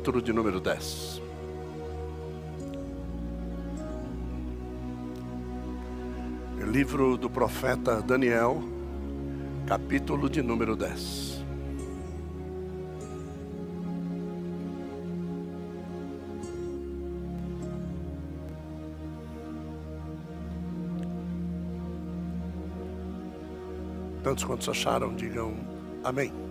capítulo de número 10. Livro do profeta Daniel, capítulo de número 10. Tantos quantos acharam, digam amém.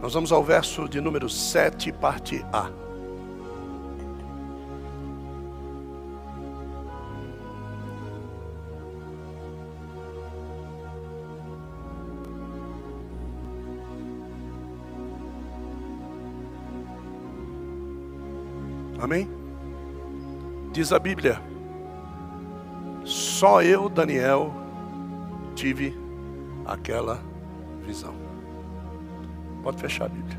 Nós vamos ao verso de número 7, parte A. Amém? Diz a Bíblia: só eu, Daniel, tive aquela visão. Pode fechar a Bíblia.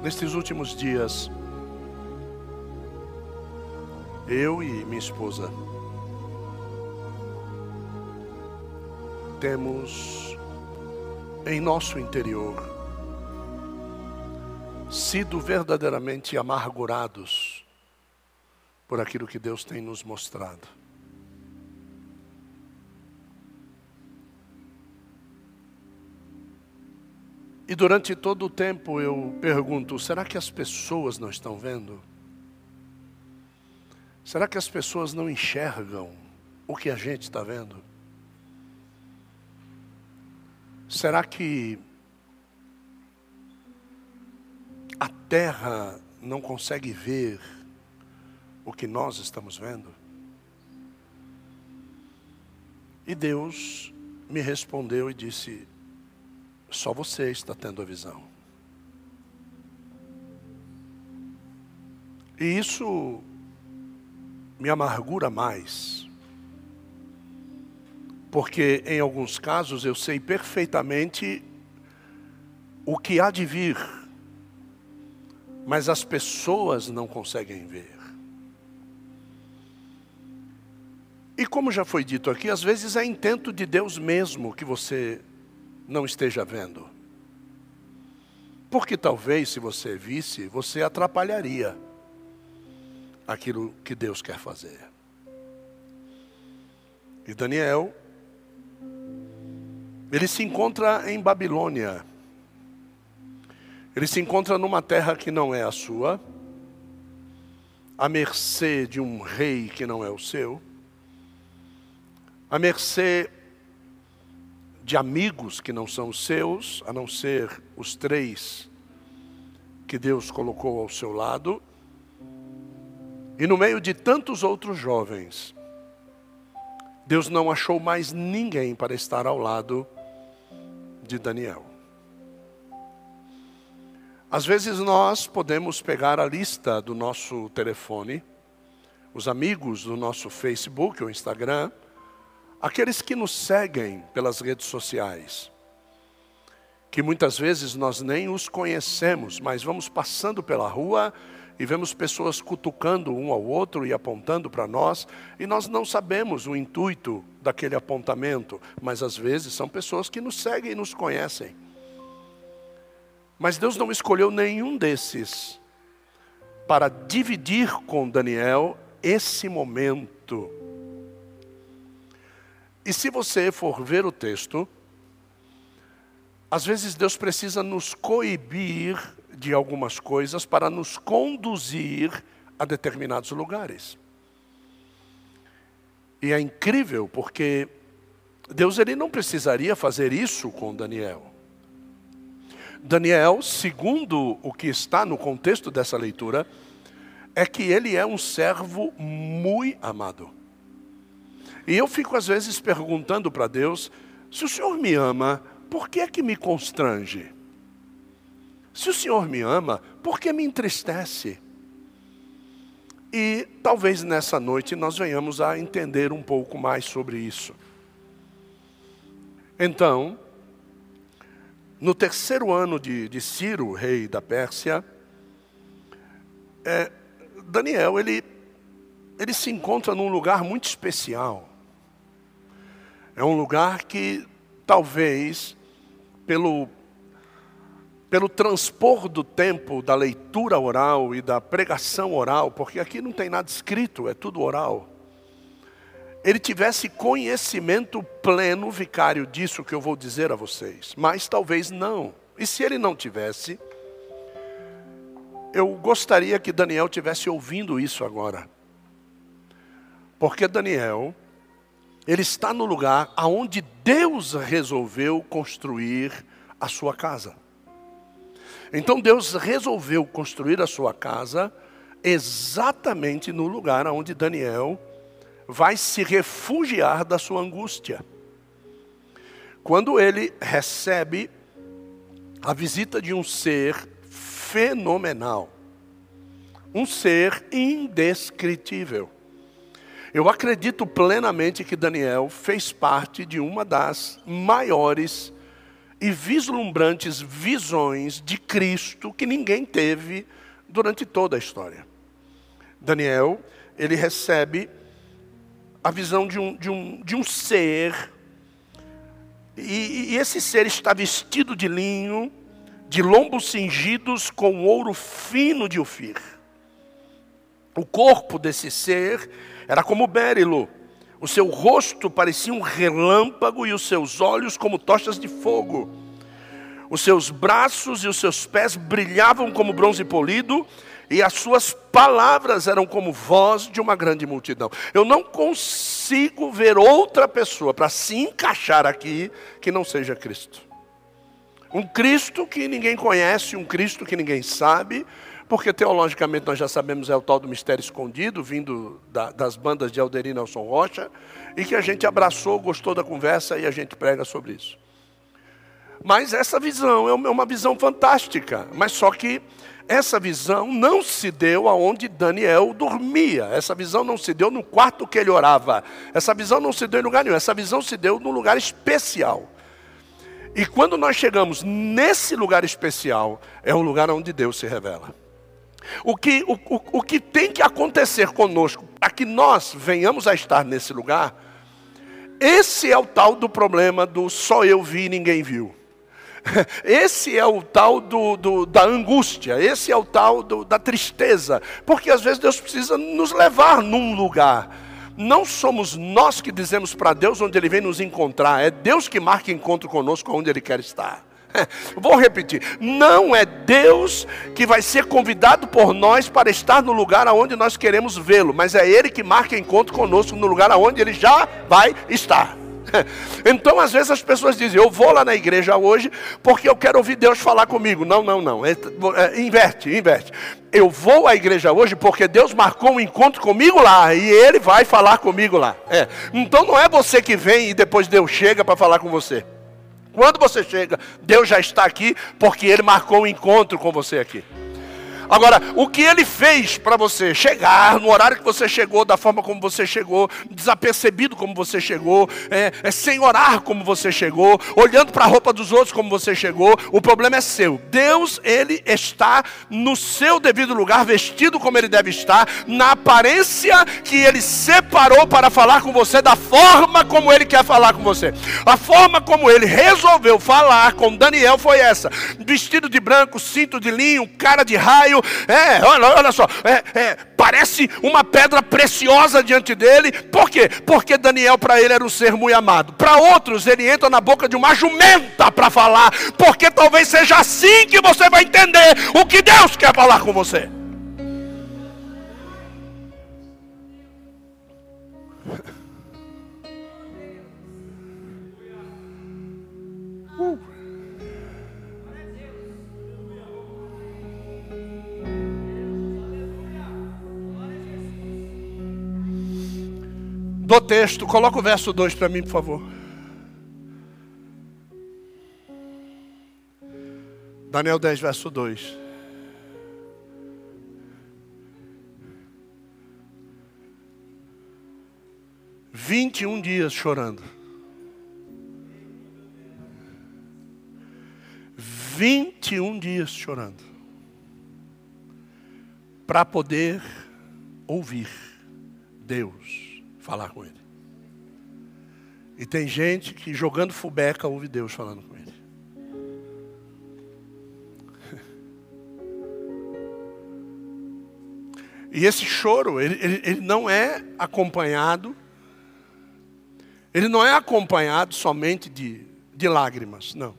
Nestes últimos dias, eu e minha esposa temos em nosso interior sido verdadeiramente amargurados por aquilo que Deus tem nos mostrado. E durante todo o tempo eu pergunto: será que as pessoas não estão vendo? Será que as pessoas não enxergam o que a gente está vendo? Será que a terra não consegue ver o que nós estamos vendo? E Deus me respondeu e disse: só você está tendo a visão. E isso me amargura mais. Porque em alguns casos eu sei perfeitamente o que há de vir, mas as pessoas não conseguem ver. E como já foi dito aqui, às vezes é intento de Deus mesmo que você não esteja vendo. Porque talvez, se você visse, você atrapalharia aquilo que Deus quer fazer. E Daniel, ele se encontra em Babilônia. Ele se encontra numa terra que não é a sua, à mercê de um rei que não é o seu, à mercê de amigos que não são seus, a não ser os três que Deus colocou ao seu lado, e no meio de tantos outros jovens, Deus não achou mais ninguém para estar ao lado de Daniel. Às vezes nós podemos pegar a lista do nosso telefone, os amigos do nosso Facebook ou Instagram, aqueles que nos seguem pelas redes sociais, que muitas vezes nós nem os conhecemos, mas vamos passando pela rua e vemos pessoas cutucando um ao outro e apontando para nós, e nós não sabemos o intuito daquele apontamento, mas às vezes são pessoas que nos seguem e nos conhecem. Mas Deus não escolheu nenhum desses para dividir com Daniel esse momento e se você for ver o texto, às vezes Deus precisa nos coibir de algumas coisas para nos conduzir a determinados lugares. E é incrível porque Deus ele não precisaria fazer isso com Daniel. Daniel, segundo o que está no contexto dessa leitura, é que ele é um servo muito amado. E eu fico às vezes perguntando para Deus: se o Senhor me ama, por que é que me constrange? Se o Senhor me ama, por que me entristece? E talvez nessa noite nós venhamos a entender um pouco mais sobre isso. Então, no terceiro ano de, de Ciro, rei da Pérsia, é, Daniel ele, ele se encontra num lugar muito especial. É um lugar que talvez pelo pelo transpor do tempo da leitura oral e da pregação oral, porque aqui não tem nada escrito, é tudo oral. Ele tivesse conhecimento pleno, vicário, disso que eu vou dizer a vocês, mas talvez não. E se ele não tivesse, eu gostaria que Daniel tivesse ouvindo isso agora. Porque Daniel, ele está no lugar aonde Deus resolveu construir a sua casa. Então Deus resolveu construir a sua casa exatamente no lugar onde Daniel vai se refugiar da sua angústia. Quando ele recebe a visita de um ser fenomenal, um ser indescritível. Eu acredito plenamente que Daniel fez parte de uma das maiores e vislumbrantes visões de Cristo que ninguém teve durante toda a história. Daniel, ele recebe a visão de um, de um, de um ser, e, e esse ser está vestido de linho, de lombos cingidos com ouro fino de Ofir. O corpo desse ser era como bérilo, o seu rosto parecia um relâmpago e os seus olhos como tochas de fogo. Os seus braços e os seus pés brilhavam como bronze polido, e as suas palavras eram como voz de uma grande multidão. Eu não consigo ver outra pessoa para se encaixar aqui que não seja Cristo. Um Cristo que ninguém conhece, um Cristo que ninguém sabe, porque teologicamente nós já sabemos é o tal do mistério escondido, vindo da, das bandas de Alderir Nelson Rocha, e que a gente abraçou, gostou da conversa e a gente prega sobre isso. Mas essa visão é uma visão fantástica, mas só que essa visão não se deu aonde Daniel dormia. Essa visão não se deu no quarto que ele orava. Essa visão não se deu em lugar nenhum. Essa visão se deu num lugar especial. E quando nós chegamos nesse lugar especial, é o lugar onde Deus se revela. O que, o, o, o que tem que acontecer conosco para que nós venhamos a estar nesse lugar, esse é o tal do problema do só eu vi e ninguém viu. Esse é o tal do, do, da angústia, esse é o tal do, da tristeza, porque às vezes Deus precisa nos levar num lugar. Não somos nós que dizemos para Deus onde Ele vem nos encontrar, é Deus que marca encontro conosco onde Ele quer estar. Vou repetir: não é Deus que vai ser convidado por nós para estar no lugar aonde nós queremos vê-lo, mas é Ele que marca encontro conosco no lugar aonde Ele já vai estar. Então, às vezes as pessoas dizem: Eu vou lá na igreja hoje porque eu quero ouvir Deus falar comigo. Não, não, não. É, é, inverte, inverte. Eu vou à igreja hoje porque Deus marcou um encontro comigo lá e Ele vai falar comigo lá. É. Então, não é você que vem e depois Deus chega para falar com você. Quando você chega, Deus já está aqui, porque Ele marcou um encontro com você aqui. Agora, o que ele fez para você chegar no horário que você chegou, da forma como você chegou, desapercebido como você chegou, é, é sem orar como você chegou, olhando para a roupa dos outros como você chegou, o problema é seu. Deus, ele está no seu devido lugar, vestido como ele deve estar, na aparência que ele separou para falar com você, da forma como ele quer falar com você. A forma como ele resolveu falar com Daniel foi essa: vestido de branco, cinto de linho, cara de raio é, olha, olha só, é, é, parece uma pedra preciosa diante dele. Por quê? Porque Daniel para ele era um ser muito amado. Para outros, ele entra na boca de uma jumenta para falar, porque talvez seja assim que você vai entender o que Deus quer falar com você. Do texto, coloca o verso 2 para mim, por favor. Daniel 10, verso 2. Vinte e um dias chorando. 21 dias chorando. Para poder ouvir Deus falar com ele. E tem gente que jogando fubeca ouve Deus falando com ele. E esse choro, ele, ele, ele, não é acompanhado, ele não é acompanhado somente de, de lágrimas, não.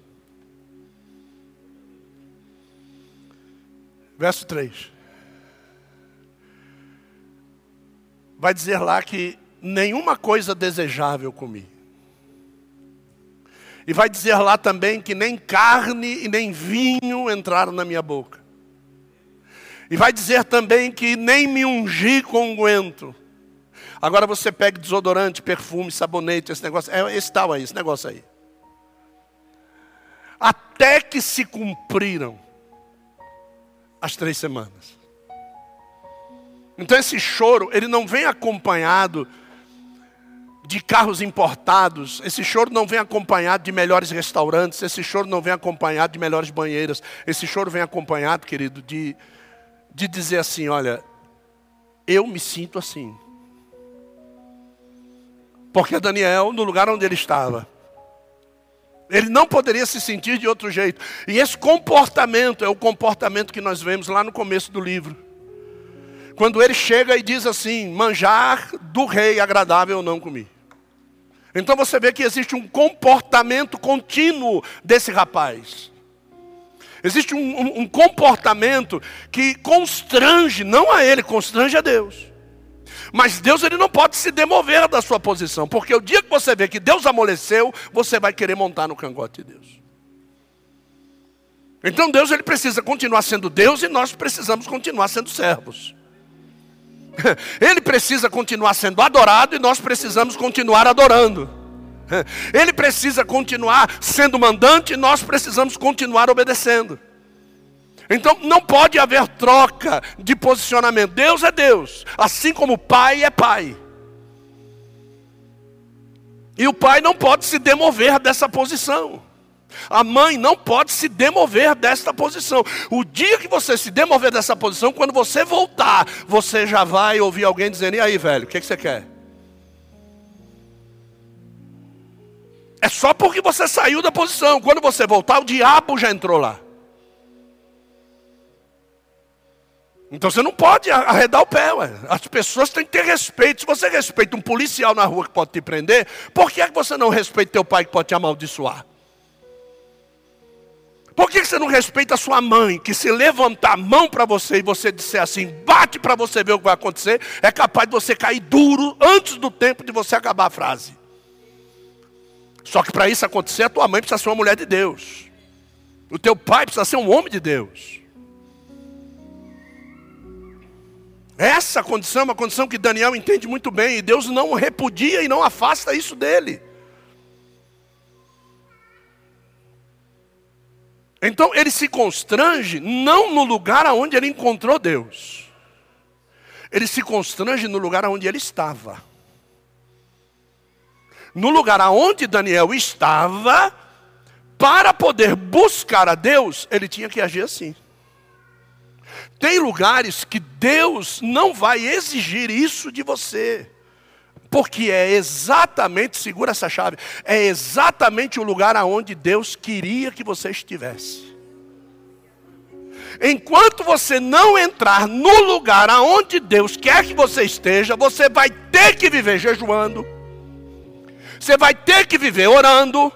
Verso 3. Vai dizer lá que nenhuma coisa desejável comi. E vai dizer lá também que nem carne e nem vinho entraram na minha boca. E vai dizer também que nem me ungi com unguento. Agora você pega desodorante, perfume, sabonete, esse negócio, é esse tal aí, esse negócio aí. Até que se cumpriram as três semanas. Então esse choro, ele não vem acompanhado de carros importados, esse choro não vem acompanhado de melhores restaurantes, esse choro não vem acompanhado de melhores banheiras, esse choro vem acompanhado, querido, de, de dizer assim: olha, eu me sinto assim. Porque Daniel, no lugar onde ele estava, ele não poderia se sentir de outro jeito. E esse comportamento é o comportamento que nós vemos lá no começo do livro. Quando ele chega e diz assim: manjar do rei agradável eu não comi. Então você vê que existe um comportamento contínuo desse rapaz. Existe um, um, um, comportamento que constrange, não a ele, constrange a Deus. Mas Deus ele não pode se demover da sua posição, porque o dia que você vê que Deus amoleceu, você vai querer montar no cangote de Deus. Então Deus ele precisa continuar sendo Deus e nós precisamos continuar sendo servos. Ele precisa continuar sendo adorado e nós precisamos continuar adorando. Ele precisa continuar sendo mandante e nós precisamos continuar obedecendo. Então não pode haver troca de posicionamento. Deus é Deus, assim como o Pai é Pai. E o pai não pode se demover dessa posição. A mãe não pode se demover desta posição. O dia que você se demover dessa posição, quando você voltar, você já vai ouvir alguém dizendo: E aí, velho, o que, que você quer? É só porque você saiu da posição. Quando você voltar, o diabo já entrou lá. Então você não pode arredar o pé, ué. As pessoas têm que ter respeito. Se você respeita um policial na rua que pode te prender, por que, é que você não respeita teu pai que pode te amaldiçoar? Por que você não respeita a sua mãe, que se levantar a mão para você e você disser assim, bate para você ver o que vai acontecer, é capaz de você cair duro antes do tempo de você acabar a frase. Só que para isso acontecer, a tua mãe precisa ser uma mulher de Deus. O teu pai precisa ser um homem de Deus. Essa condição é uma condição que Daniel entende muito bem, e Deus não repudia e não afasta isso dele. Então ele se constrange não no lugar aonde ele encontrou Deus. Ele se constrange no lugar aonde ele estava. No lugar aonde Daniel estava, para poder buscar a Deus, ele tinha que agir assim. Tem lugares que Deus não vai exigir isso de você. Porque é exatamente, segura essa chave, é exatamente o lugar aonde Deus queria que você estivesse. Enquanto você não entrar no lugar aonde Deus quer que você esteja, você vai ter que viver jejuando. Você vai ter que viver orando.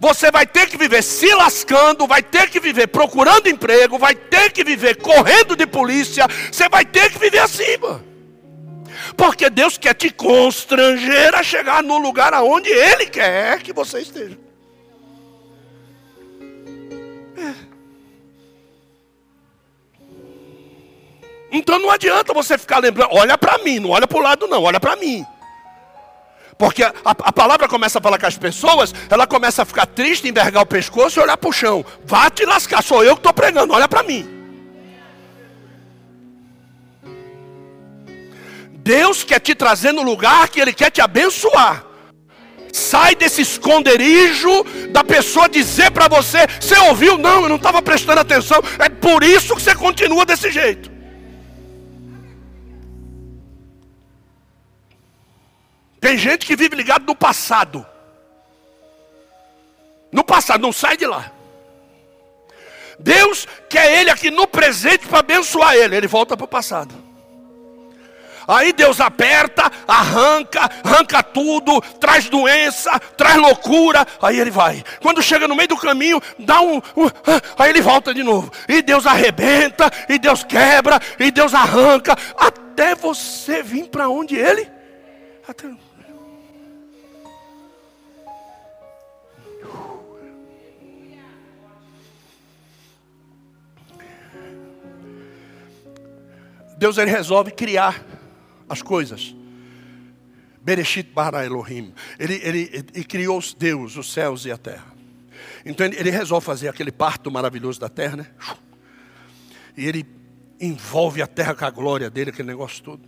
Você vai ter que viver se lascando, vai ter que viver procurando emprego, vai ter que viver correndo de polícia. Você vai ter que viver assim. Porque Deus quer te constranger a chegar no lugar aonde Ele quer que você esteja. É. Então não adianta você ficar lembrando, olha para mim, não olha para o lado não, olha para mim. Porque a, a, palavra começa a falar com as pessoas, ela começa a ficar triste, envergar o pescoço e olhar para o chão. Vá te lascar, sou eu que estou pregando, olha para mim. Deus quer te trazer no lugar que Ele quer te abençoar. Sai desse esconderijo da pessoa dizer para você: você ouviu? Não, eu não estava prestando atenção. É por isso que você continua desse jeito. Tem gente que vive ligado no passado. No passado, não sai de lá. Deus quer ele aqui no presente para abençoar ele. Ele volta para o passado. Aí Deus aperta, arranca, arranca tudo, traz doença, traz loucura. Aí ele vai. Quando chega no meio do caminho, dá um, um. Aí ele volta de novo. E Deus arrebenta, e Deus quebra, e Deus arranca. Até você vir para onde ele. Até... Deus ele resolve criar as coisas. Bereshit bara Elohim. Ele, ele, ele criou os Deus, os céus e a terra. Então ele, ele resolve fazer aquele parto maravilhoso da terra, né? E ele envolve a terra com a glória dele, aquele negócio todo.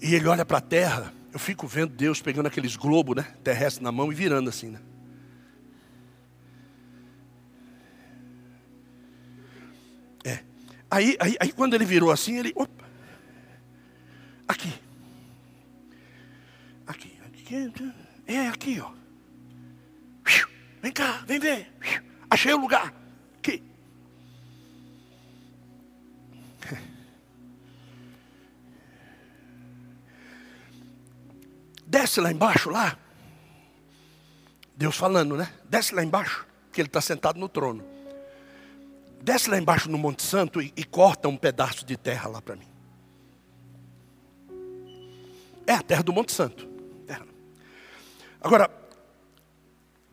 E ele olha para a terra, eu fico vendo Deus pegando aqueles globos, né? Terrestres na mão e virando assim, né? É. Aí, aí, aí quando ele virou assim, ele. Opa, Aqui. Aqui. aqui. É aqui, ó. Vem cá, vem ver. Achei o lugar. Aqui. Desce lá embaixo, lá. Deus falando, né? Desce lá embaixo, que ele está sentado no trono. Desce lá embaixo no Monte Santo e, e corta um pedaço de terra lá para mim. É a terra do Monte Santo. Terra. Agora,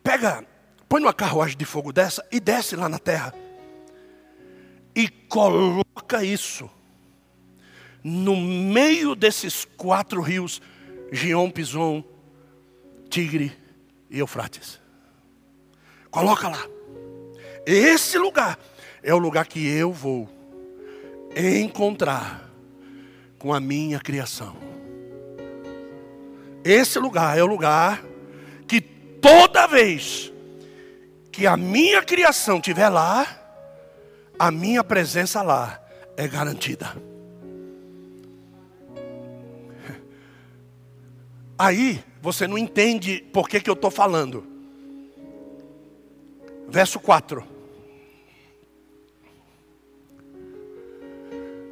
pega, põe numa carruagem de fogo dessa e desce lá na terra. E coloca isso no meio desses quatro rios, Gion, Pison, Tigre e Eufrates. Coloca lá. Esse lugar é o lugar que eu vou encontrar com a minha criação. Esse lugar é o lugar que toda vez que a minha criação estiver lá, a minha presença lá é garantida. Aí você não entende por que, que eu estou falando. Verso 4.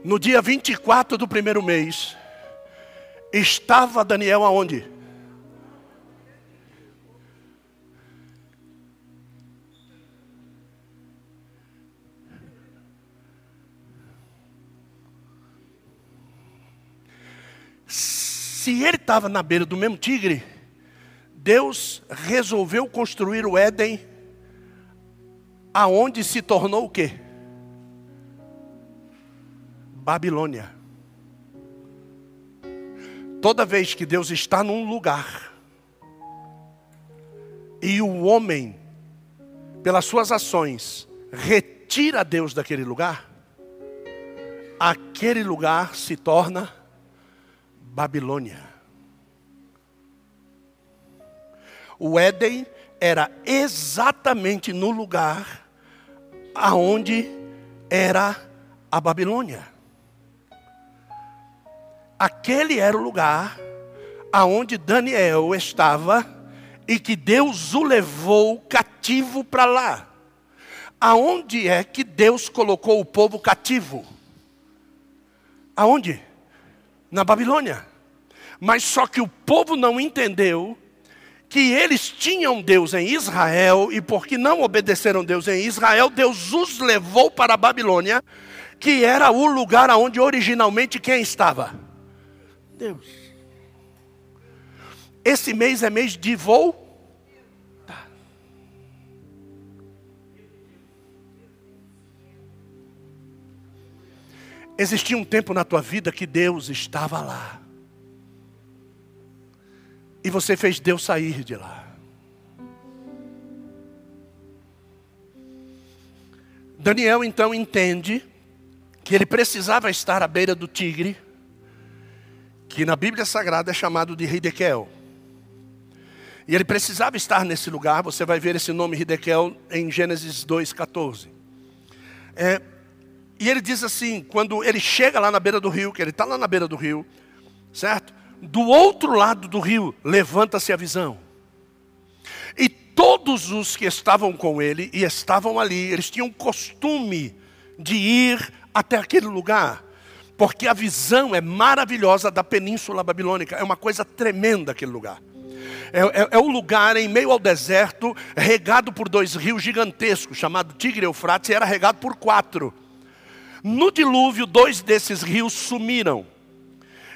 No dia 24 do primeiro mês, Estava Daniel aonde? Se ele estava na beira do mesmo tigre, Deus resolveu construir o Éden, aonde se tornou o quê? Babilônia. Toda vez que Deus está num lugar e o homem, pelas suas ações, retira Deus daquele lugar, aquele lugar se torna Babilônia. O Éden era exatamente no lugar aonde era a Babilônia. Aquele era o lugar aonde Daniel estava e que Deus o levou cativo para lá. Aonde é que Deus colocou o povo cativo? Aonde? Na Babilônia. Mas só que o povo não entendeu que eles tinham Deus em Israel e porque não obedeceram Deus em Israel, Deus os levou para a Babilônia, que era o lugar aonde originalmente quem estava? Deus. Esse mês é mês de voo. Tá. Existia um tempo na tua vida que Deus estava lá. E você fez Deus sair de lá. Daniel então entende que ele precisava estar à beira do tigre que na Bíblia Sagrada é chamado de Hidekel. E ele precisava estar nesse lugar, você vai ver esse nome Hidekel em Gênesis 2,14. É, e ele diz assim: quando ele chega lá na beira do rio, que ele está lá na beira do rio, certo? Do outro lado do rio, levanta-se a visão. E todos os que estavam com ele e estavam ali, eles tinham costume de ir até aquele lugar, porque a visão é maravilhosa da península babilônica, é uma coisa tremenda aquele lugar. É, é, é, um lugar em meio ao deserto, regado por dois rios gigantescos, chamado Tigre e Eufrates, e era regado por quatro. No dilúvio, dois desses rios sumiram.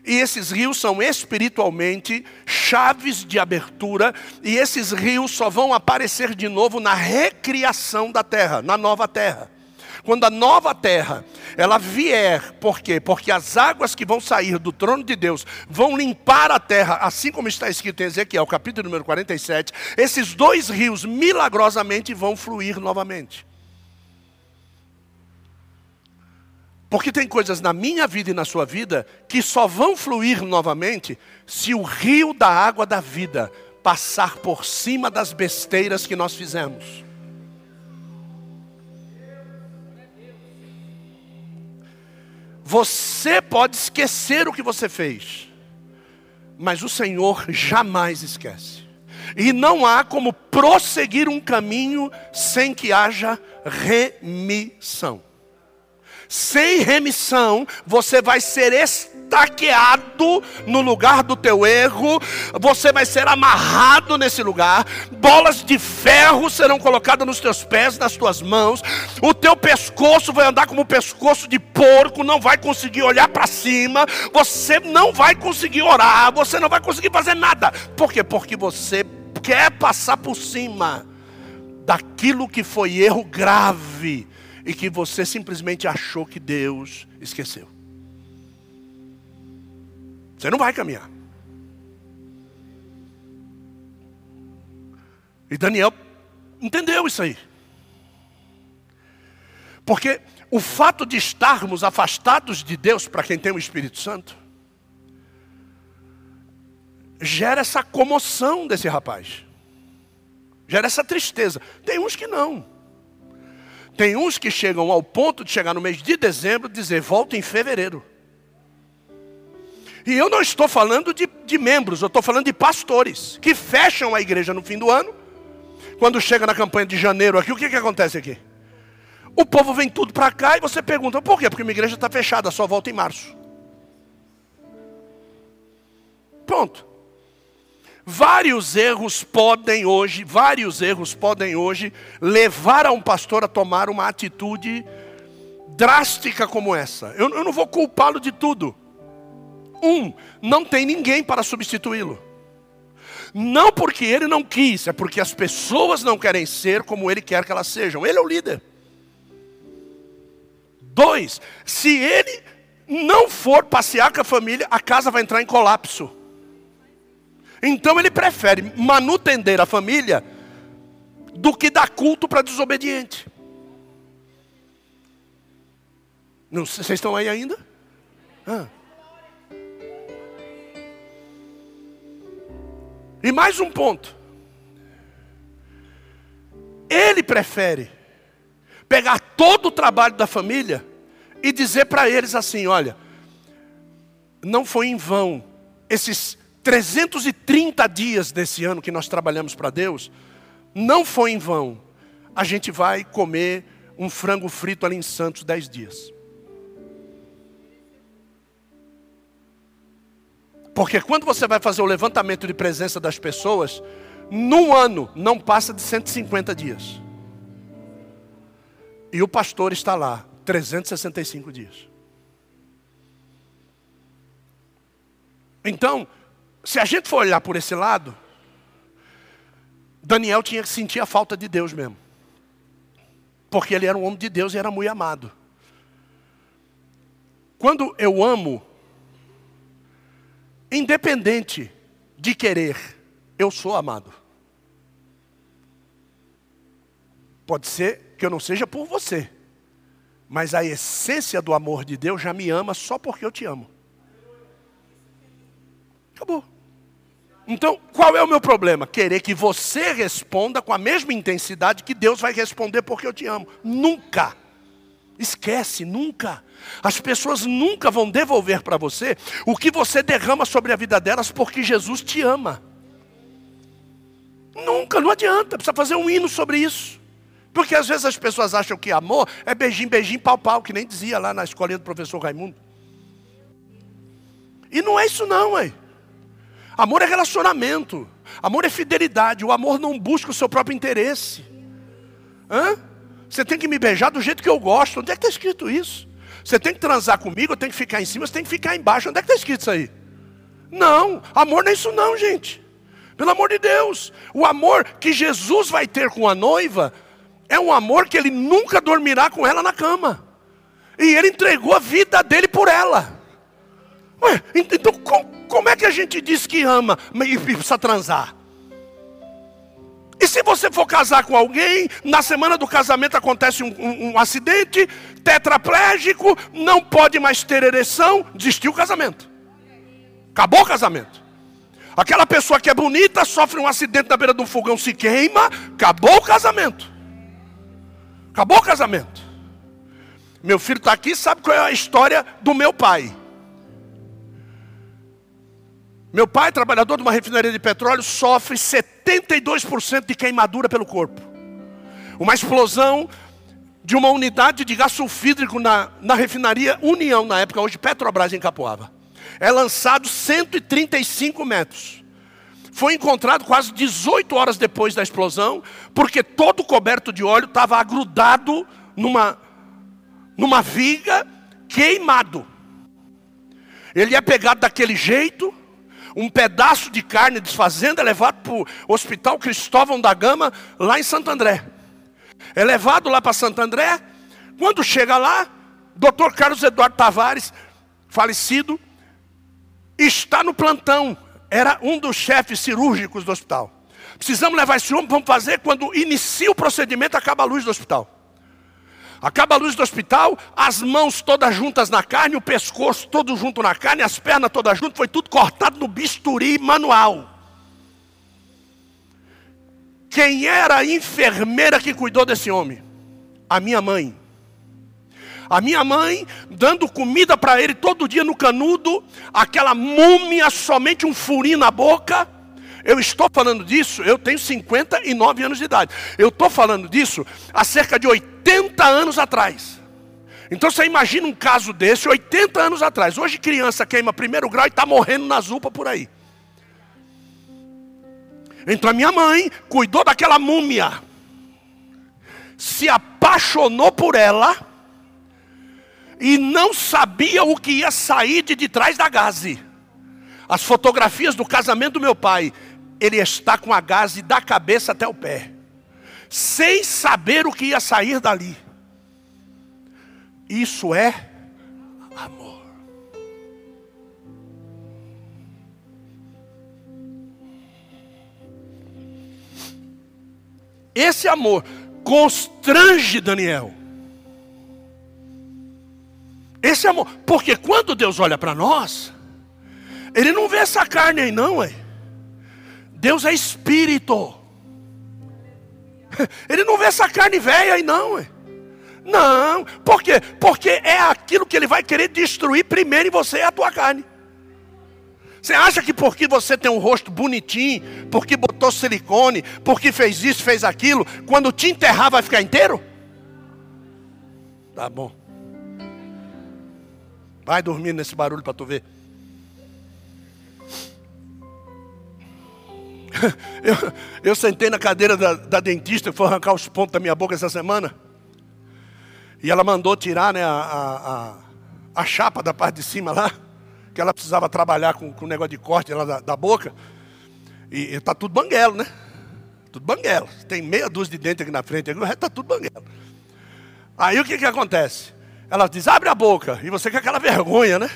E esses rios são espiritualmente chaves de abertura, e esses rios só vão aparecer de novo na recriação da terra, na nova terra. Quando a nova terra, ela vier, por quê? Porque as águas que vão sair do trono de Deus vão limpar a terra, assim como está escrito em Ezequiel, capítulo número 47, esses dois rios milagrosamente vão fluir novamente. Porque tem coisas na minha vida e na sua vida que só vão fluir novamente se o rio da água da vida passar por cima das besteiras que nós fizemos. Você pode esquecer o que você fez, mas o Senhor jamais esquece. E não há como prosseguir um caminho sem que haja remissão sem remissão, você vai ser estaqueado no lugar do teu erro, você vai ser amarrado nesse lugar, bolas de ferro serão colocadas nos teus pés, nas tuas mãos, o teu pescoço vai andar como o pescoço de porco, não vai conseguir olhar para cima, você não vai conseguir orar, você não vai conseguir fazer nada. Por quê? Porque você quer passar por cima daquilo que foi erro grave e que você simplesmente achou que Deus esqueceu. Você não vai caminhar. E Daniel entendeu isso aí. Porque o fato de estarmos afastados de Deus, para quem tem o Espírito Santo, gera essa comoção desse rapaz, gera essa tristeza. Tem uns que não. Tem uns que chegam ao ponto de chegar no mês de dezembro e dizer, volta em fevereiro. E eu não estou falando de, de membros, eu estou falando de pastores que fecham a igreja no fim do ano. Quando chega na campanha de janeiro aqui, o que, que acontece aqui? O povo vem tudo para cá e você pergunta, por quê? Porque minha igreja está fechada, só volta em março. Pronto. Vários erros podem hoje, vários erros podem hoje levar a um pastor a tomar uma atitude drástica como essa. Eu, eu não vou culpá-lo de tudo. Um, não tem ninguém para substituí-lo. Não porque ele não quis, é porque as pessoas não querem ser como ele quer que elas sejam. Ele é o líder. Dois, se ele não for passear com a família, a casa vai entrar em colapso. Então ele prefere manutender a família do que dar culto para desobediente. Não, vocês estão aí ainda? E mais um ponto. Ele prefere pegar todo o trabalho da família e dizer para eles assim: olha, não foi em vão esses 330 dias desse ano que nós trabalhamos para Deus, não foi em vão. A gente vai comer um frango frito ali em Santos 10 dias. Porque quando você vai fazer o levantamento de presença das pessoas, num ano não passa de 150 dias. E o pastor está lá 365 dias. Então, se a gente for olhar por esse lado, Daniel tinha que sentir a falta de Deus mesmo. Porque ele era um homem de Deus e era muito amado. Quando eu amo, independente de querer, eu sou amado. Pode ser que eu não seja por você, mas a essência do amor de Deus já me ama só porque eu te amo. Acabou. Então, qual é o meu problema? Querer que você responda com a mesma intensidade que Deus vai responder porque eu te amo. Nunca. Esquece, nunca. As pessoas nunca vão devolver para você o que você derrama sobre a vida delas porque Jesus te ama. Nunca, não adianta, precisa fazer um hino sobre isso. Porque às vezes as pessoas acham que amor é beijinho, beijinho, pau, pau, que nem dizia lá na escolinha do professor Raimundo. E não é isso não, ué. Amor é relacionamento. Amor é fidelidade. O amor não busca o seu próprio interesse. Hã? Você tem que me beijar do jeito que eu gosto. Onde é que está escrito isso? Você tem que transar comigo, eu tenho que ficar em cima, você tem que ficar embaixo. Onde é que está escrito isso aí? Não, amor não é isso não, gente. Pelo amor de Deus. O amor que Jesus vai ter com a noiva é um amor que ele nunca dormirá com ela na cama. E ele entregou a vida dele por ela. Ué, então como é que a gente diz que ama e precisa transar? E se você for casar com alguém, na semana do casamento acontece um, um, um acidente, tetraplégico, não pode mais ter ereção, desistiu o casamento. Acabou o casamento. Aquela pessoa que é bonita sofre um acidente na beira de um fogão, se queima, acabou o casamento. Acabou o casamento. Meu filho está aqui, sabe qual é a história do meu pai. Meu pai, trabalhador de uma refinaria de petróleo, sofre 72% de queimadura pelo corpo. Uma explosão de uma unidade de gás sulfídrico na, na refinaria União, na época, hoje Petrobras em Capoava. É lançado 135 metros. Foi encontrado quase 18 horas depois da explosão, porque todo coberto de óleo estava agrudado numa, numa viga, queimado. Ele é pegado daquele jeito, um pedaço de carne desfazendo é levado para o Hospital Cristóvão da Gama, lá em Santo André. É levado lá para Santo André. Quando chega lá, doutor Carlos Eduardo Tavares, falecido, está no plantão. Era um dos chefes cirúrgicos do hospital. Precisamos levar esse homem, vamos fazer quando inicia o procedimento, acaba a luz do hospital. Acaba a luz do hospital, as mãos todas juntas na carne, o pescoço todo junto na carne, as pernas todas juntas, foi tudo cortado no bisturi manual. Quem era a enfermeira que cuidou desse homem? A minha mãe. A minha mãe dando comida para ele todo dia no canudo, aquela múmia, somente um furinho na boca. Eu estou falando disso, eu tenho 59 anos de idade. Eu estou falando disso há cerca de 80 anos atrás. Então você imagina um caso desse, 80 anos atrás. Hoje criança queima primeiro grau e está morrendo na zupa por aí. Então a minha mãe cuidou daquela múmia, se apaixonou por ela e não sabia o que ia sair de detrás da gaze. As fotografias do casamento do meu pai ele está com a gaze da cabeça até o pé, sem saber o que ia sair dali. Isso é amor. Esse amor constrange Daniel. Esse amor, porque quando Deus olha para nós, Ele não vê essa carne aí, não, é. Deus é espírito. Ele não vê essa carne velha aí, não. Ué. Não, por quê? Porque é aquilo que ele vai querer destruir primeiro em você é a tua carne. Você acha que porque você tem um rosto bonitinho, porque botou silicone, porque fez isso, fez aquilo, quando te enterrar vai ficar inteiro? Tá bom. Vai dormir nesse barulho para tu ver. Eu, eu sentei na cadeira da, da dentista e fui arrancar os pontos da minha boca essa semana. E ela mandou tirar né, a, a, a, chapa da parte de cima lá, que ela precisava trabalhar com, o negócio de corte lá da, da boca. E está tudo banguelo, né? Tudo banguelo. Tem meia dúzia de dente aqui na frente, o resto está tudo banguelo. Aí o que, que acontece? Ela diz, abre a boca. E você quer aquela vergonha, né?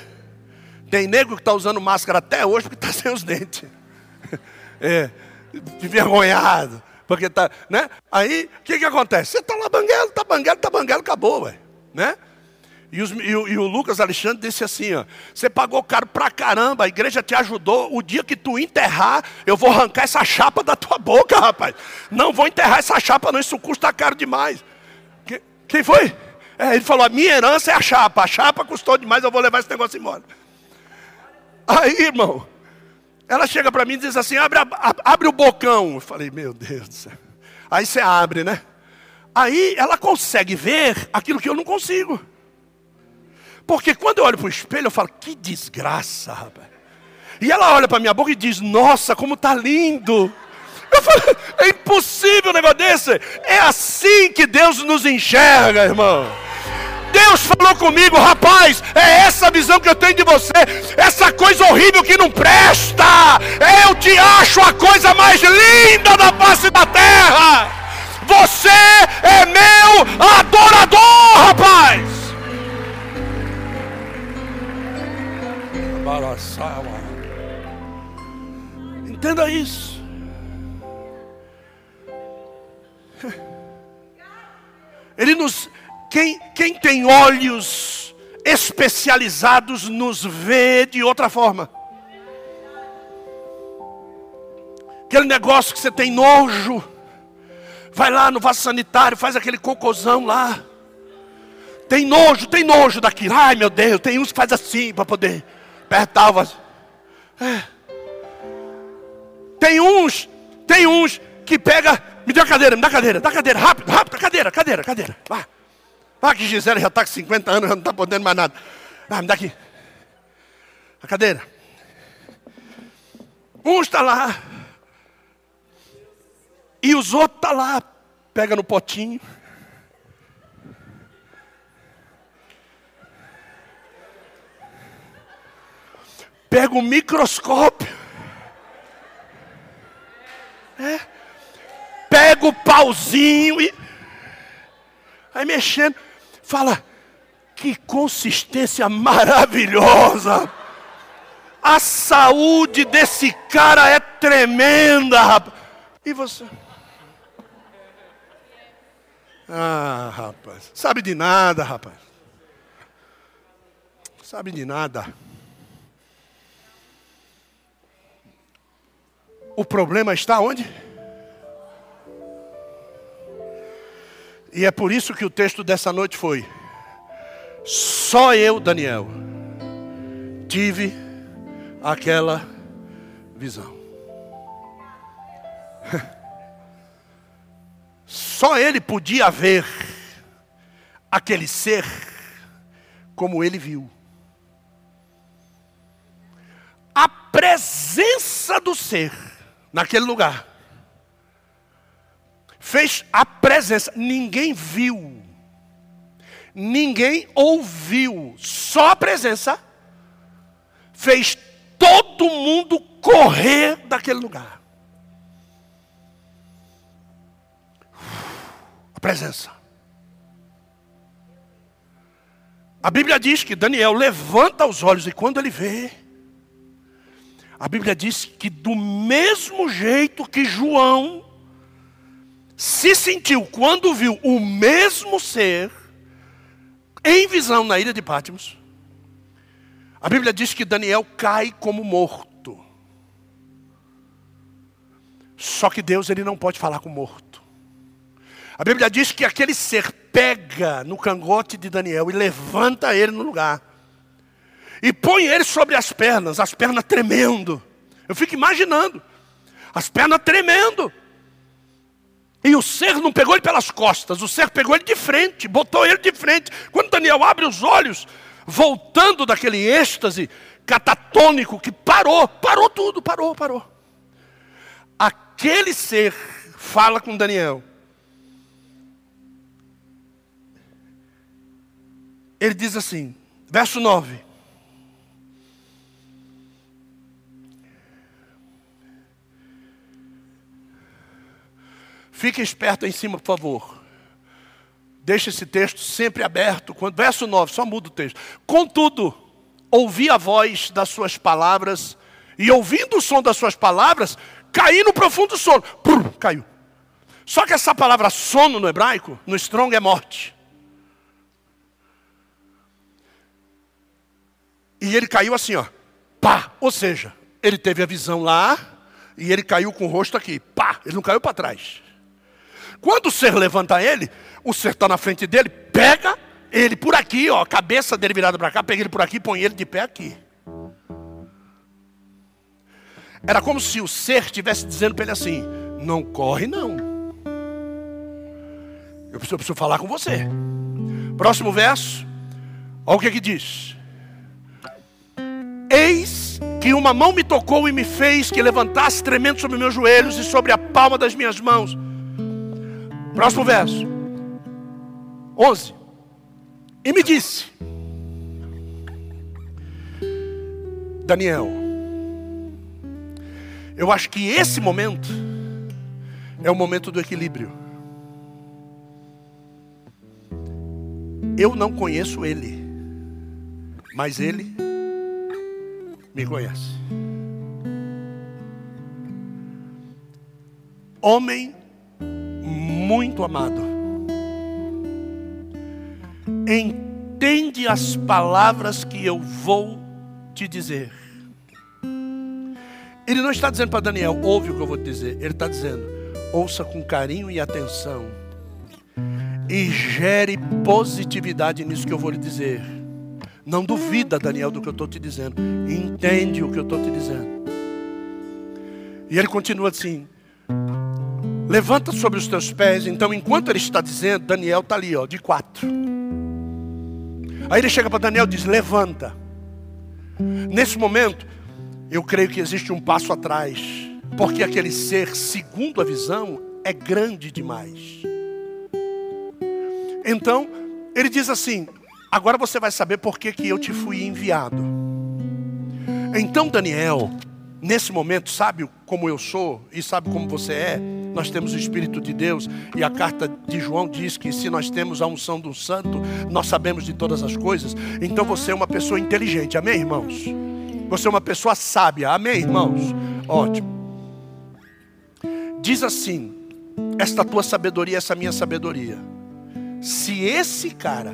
Tem nego que está usando máscara até hoje porque está sem os dentes é, envergonhado, porque tá, né? Aí, o que que acontece? Você tá lá banguelo, tá banguelo, tá banguelo, acabou, ué, né? E, os, e, o, e, o, Lucas Alexandre disse assim: ó, Você pagou caro pra caramba, a igreja te ajudou. O dia que tu enterrar, eu vou arrancar essa chapa da tua boca, rapaz. Não vou enterrar essa chapa, não, isso custa caro demais. Que, quem foi? É, ele falou: A minha herança é a chapa, a chapa custou demais, eu vou levar esse negócio embora. Aí, irmão, ela chega para mim e diz assim: abre, abre o bocão. Eu falei: Meu Deus do céu. Aí você abre, né? Aí ela consegue ver aquilo que eu não consigo. Porque quando eu olho para o espelho, eu falo, que desgraça, rapaz. E ela olha para minha boca e diz, nossa, como tá lindo. Eu falo, é impossível um negócio desse. É assim que Deus nos enxerga, irmão. Deus falou comigo, rapaz, é essa visão que eu tenho de você, essa coisa horrível que não presta. Eu te acho a coisa mais linda da face da terra. Você é meu adorador, rapaz. Entenda isso. Ele nos, quem, quem tem olhos especializados nos vê de outra forma. Aquele negócio que você tem nojo, vai lá no vaso sanitário, faz aquele cocôzão lá. Tem nojo, tem nojo daquilo. Ai meu Deus, tem uns que faz assim para poder apertar o vaso. É. Tem uns, tem uns que pega, me dá a cadeira, me dá a cadeira, dá a cadeira, rápido, rápido, cadeira, cadeira, cadeira. Vá. Vá que Gisele já está com 50 anos, já não está podendo mais nada. Vai, me dá aqui. A cadeira. Um está lá. E os outros estão tá lá. Pega no potinho. Pega o microscópio. É. Pega o pauzinho e. Aí mexendo. Fala, que consistência maravilhosa. A saúde desse cara é tremenda, rapaz. E você? Ah, rapaz. Sabe de nada, rapaz. Sabe de nada. O problema está onde? E é por isso que o texto dessa noite foi: Só eu, Daniel, tive aquela visão. Só ele podia ver aquele ser como ele viu. A presença do ser naquele lugar. Fez a presença, ninguém viu, ninguém ouviu, só a presença fez todo mundo correr daquele lugar. A presença. A Bíblia diz que Daniel levanta os olhos e quando ele vê, a Bíblia diz que do mesmo jeito que João se sentiu quando viu o mesmo ser em visão na ilha de Pátimos, a Bíblia diz que Daniel cai como morto. Só que Deus ele não pode falar com morto. A Bíblia diz que aquele ser pega no cangote de Daniel e levanta ele no lugar e põe ele sobre as pernas, as pernas tremendo. Eu fico imaginando, as pernas tremendo. E o ser não pegou ele pelas costas, o ser pegou ele de frente, botou ele de frente. Quando Daniel abre os olhos, voltando daquele êxtase catatônico que parou, parou tudo, parou, parou. Aquele ser fala com Daniel. Ele diz assim, verso 9: Fique esperto aí em cima, por favor. Deixe esse texto sempre aberto. Quando, verso 9, só muda o texto. Contudo, ouvi a voz das suas palavras, e ouvindo o som das suas palavras, caí no profundo sono. Pum, caiu. Só que essa palavra sono no hebraico, no strong, é morte. E ele caiu assim, ó. Pá! Ou seja, ele teve a visão lá e ele caiu com o rosto aqui. Pá! Ele não caiu para trás. Quando o ser levanta ele, o ser está na frente dele, pega ele por aqui, ó, a cabeça dele virada para cá, pega ele por aqui, põe ele de pé aqui. Era como se o ser estivesse dizendo para ele assim: não corre não. Eu preciso, eu preciso falar com você. Próximo verso. Olha o que que diz. Eis que uma mão me tocou e me fez que levantasse tremendo sobre meus joelhos e sobre a palma das minhas mãos. Próximo verso. 11. E me disse: Daniel, eu acho que esse momento é o momento do equilíbrio. Eu não conheço ele, mas ele me conhece. Homem muito amado, entende as palavras que eu vou te dizer. Ele não está dizendo para Daniel, ouve o que eu vou te dizer. Ele está dizendo, ouça com carinho e atenção. E gere positividade nisso que eu vou lhe dizer. Não duvida, Daniel, do que eu estou te dizendo. Entende o que eu estou te dizendo. E ele continua assim: Levanta sobre os teus pés. Então, enquanto ele está dizendo, Daniel está ali, ó, de quatro. Aí ele chega para Daniel e diz: Levanta. Nesse momento, eu creio que existe um passo atrás, porque aquele ser, segundo a visão, é grande demais. Então, ele diz assim: Agora você vai saber por que, que eu te fui enviado. Então, Daniel, nesse momento, sabe como eu sou e sabe como você é? Nós temos o Espírito de Deus e a carta de João diz que se nós temos a unção do Santo, nós sabemos de todas as coisas. Então você é uma pessoa inteligente, amém, irmãos? Você é uma pessoa sábia, amém, irmãos? Ótimo. Diz assim: esta tua sabedoria, essa minha sabedoria. Se esse cara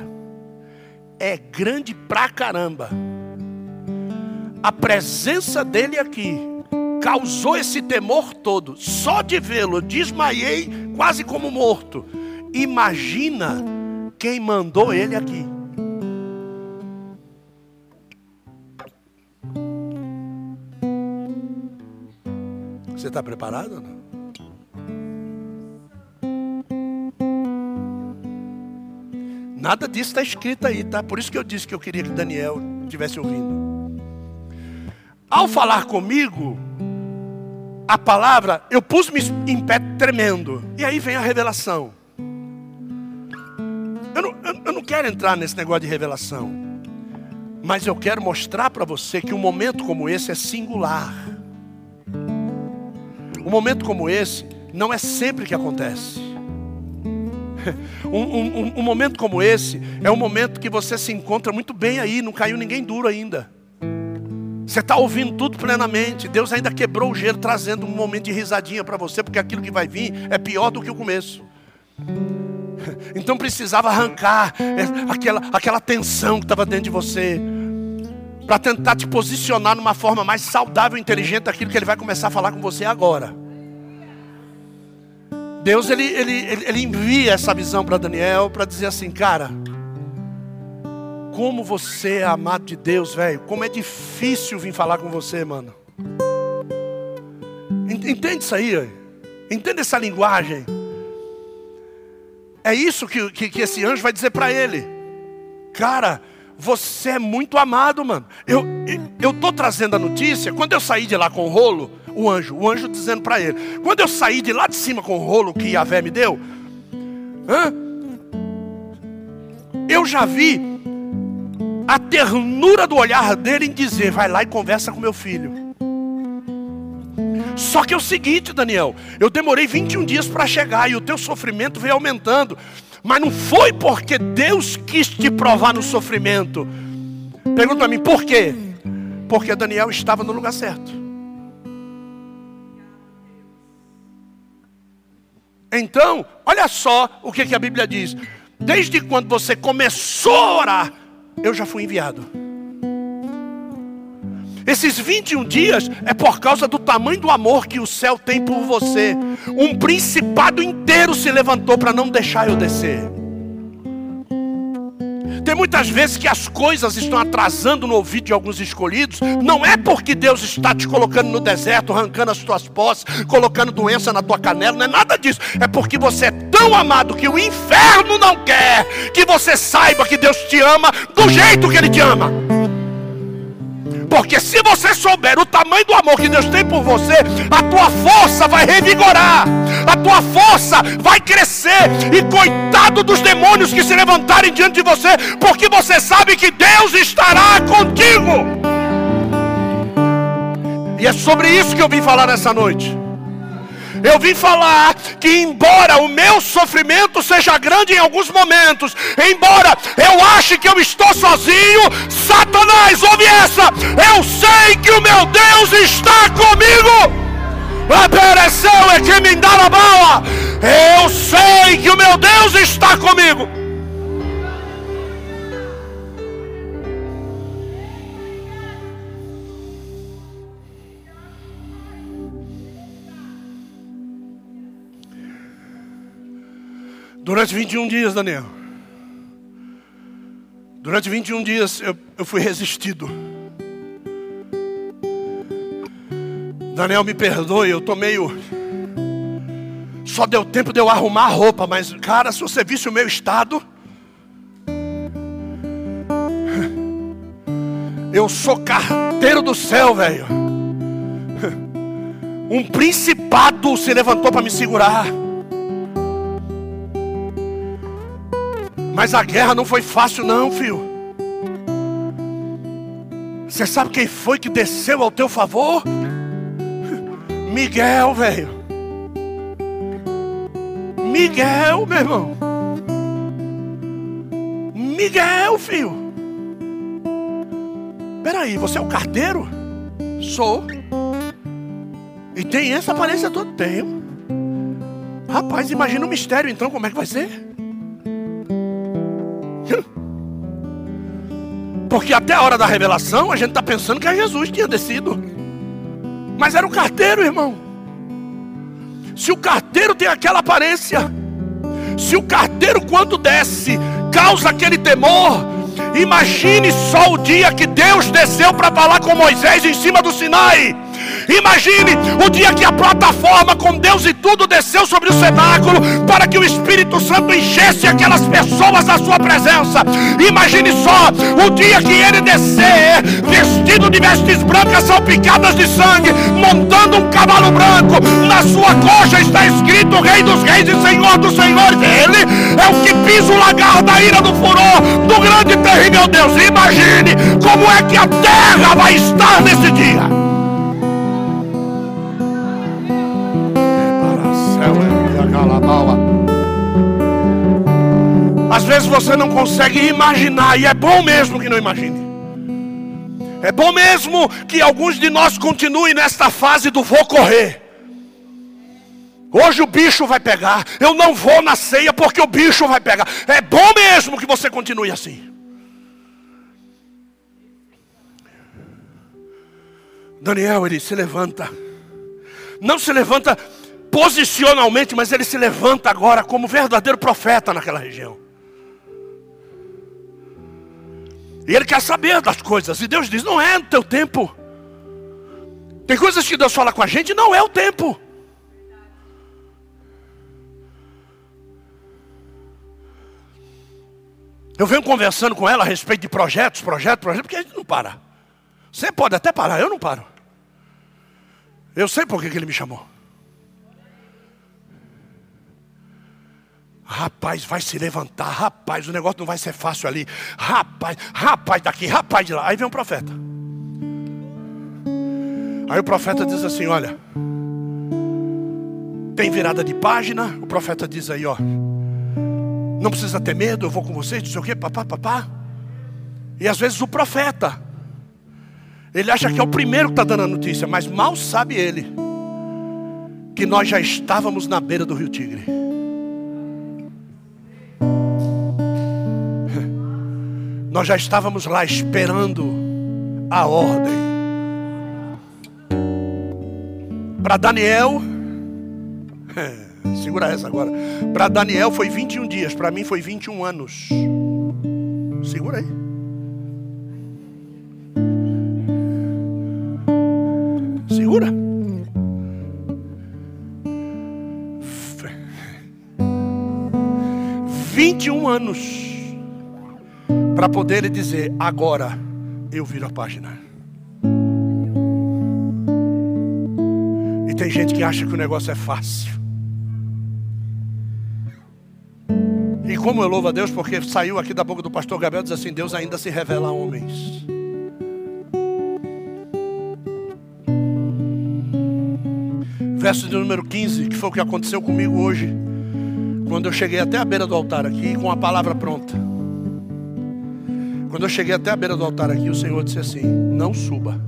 é grande pra caramba, a presença dele aqui causou esse temor todo. Só de vê-lo, desmaiei quase como morto. Imagina quem mandou ele aqui. Você está preparado não? Nada disso está escrito aí, tá? Por isso que eu disse que eu queria que Daniel estivesse ouvindo. Ao falar comigo, a palavra, eu pus-me em pé tremendo. E aí vem a revelação. Eu não, eu, eu não quero entrar nesse negócio de revelação. Mas eu quero mostrar para você que um momento como esse é singular. Um momento como esse não é sempre que acontece. Um, um, um, momento como esse é um momento que você se encontra muito bem aí, não caiu ninguém duro ainda. Você está ouvindo tudo plenamente. Deus ainda quebrou o gelo, trazendo um momento de risadinha para você, porque aquilo que vai vir é pior do que o começo. Então precisava arrancar aquela, aquela tensão que estava dentro de você para tentar te posicionar numa forma mais saudável e inteligente daquilo que ele vai começar a falar com você agora. Deus ele, ele, ele envia essa visão para Daniel para dizer assim, cara, como você é amado de Deus, velho, como é difícil vir falar com você, mano. Entende isso aí? Entende essa linguagem? É isso que, que, que esse anjo vai dizer para ele. Cara, você é muito amado, mano. Eu eu tô trazendo a notícia. Quando eu saí de lá com o rolo, o anjo, o anjo dizendo para ele: Quando eu saí de lá de cima com o rolo que Yahvé me deu, hã? eu já vi a ternura do olhar dele em dizer: Vai lá e conversa com meu filho. Só que é o seguinte, Daniel, eu demorei 21 dias para chegar e o teu sofrimento veio aumentando. Mas não foi porque Deus quis te provar no sofrimento. Pergunta para mim, por quê? Porque Daniel estava no lugar certo. Então, olha só o que, que a Bíblia diz. Desde quando você começou a orar, eu já fui enviado. Esses 21 dias é por causa do tamanho do amor que o céu tem por você. Um principado inteiro se levantou para não deixar eu descer. Tem muitas vezes que as coisas estão atrasando no ouvido de alguns escolhidos. Não é porque Deus está te colocando no deserto, arrancando as tuas posses, colocando doença na tua canela. Não é nada disso. É porque você é tão amado que o inferno não quer que você saiba que Deus te ama do jeito que Ele te ama. Porque se você souber o tamanho do amor que Deus tem por você, a tua força vai revigorar, a tua força vai crescer. E coitado dos demônios que se levantarem diante de você, porque você sabe que Deus estará contigo. E é sobre isso que eu vim falar nessa noite. Eu vim falar que, embora o meu sofrimento seja grande em alguns momentos, embora eu ache que eu estou sozinho, Satanás, ouve essa, eu sei que o meu Deus está comigo. Apareceu é que me dá a bala. Eu sei que o meu Deus está comigo. Durante 21 dias, Daniel. Durante 21 dias eu, eu fui resistido. Daniel, me perdoe, eu tô meio. Só deu tempo de eu arrumar a roupa, mas, cara, se você visse o meu estado. Eu sou carteiro do céu, velho. Um principado se levantou para me segurar. Mas a guerra não foi fácil, não, filho. Você sabe quem foi que desceu ao teu favor? Miguel, velho. Miguel, meu irmão. Miguel, filho. Peraí, você é o carteiro? Sou. E tem essa aparência toda? Tenho. Rapaz, imagina o mistério então, como é que vai ser? Porque até a hora da revelação a gente está pensando que é Jesus que tinha descido. Mas era o carteiro, irmão. Se o carteiro tem aquela aparência, se o carteiro quando desce causa aquele temor, imagine só o dia que Deus desceu para falar com Moisés em cima do Sinai. Imagine o dia que a plataforma com Deus e tudo desceu sobre o cenáculo para que o Espírito Santo enchesse aquelas pessoas da sua presença. Imagine só o dia que ele descer, vestido de vestes brancas salpicadas de sangue, montando um cavalo branco. Na sua coxa está escrito Rei dos Reis e Senhor dos Senhores. Ele é o que pisa o lagar da ira do furor do grande e terrível Deus. Imagine como é que a terra vai estar nesse dia. Às vezes você não consegue imaginar, e é bom mesmo que não imagine. É bom mesmo que alguns de nós continuem nesta fase do vou correr. Hoje o bicho vai pegar. Eu não vou na ceia porque o bicho vai pegar. É bom mesmo que você continue assim. Daniel, ele se levanta. Não se levanta posicionalmente, mas ele se levanta agora como verdadeiro profeta naquela região. E ele quer saber das coisas. E Deus diz: não é no teu tempo. Tem coisas que Deus fala com a gente, não é o tempo. Eu venho conversando com ela a respeito de projetos, projetos, projetos, porque a gente não para. Você pode até parar, eu não paro. Eu sei por que ele me chamou. Rapaz, vai se levantar, rapaz, o negócio não vai ser fácil ali. Rapaz, rapaz daqui, rapaz de lá. Aí vem um profeta. Aí o profeta diz assim: Olha, tem virada de página. O profeta diz aí: Ó, não precisa ter medo, eu vou com vocês, não sei o que, papá, papá. E às vezes o profeta, ele acha que é o primeiro que está dando a notícia, mas mal sabe ele que nós já estávamos na beira do rio Tigre. Nós já estávamos lá esperando a ordem. Para Daniel, segura essa agora. Para Daniel foi 21 dias, para mim foi 21 anos. Segura aí. Segura. Vinte e um anos para poder dizer agora eu viro a página. E tem gente que acha que o negócio é fácil. E como eu louvo a Deus, porque saiu aqui da boca do pastor Gabriel, diz assim: Deus ainda se revela a homens. Verso de número 15, que foi o que aconteceu comigo hoje, quando eu cheguei até a beira do altar aqui com a palavra pronta. Quando eu cheguei até a beira do altar aqui, o Senhor disse assim: Não suba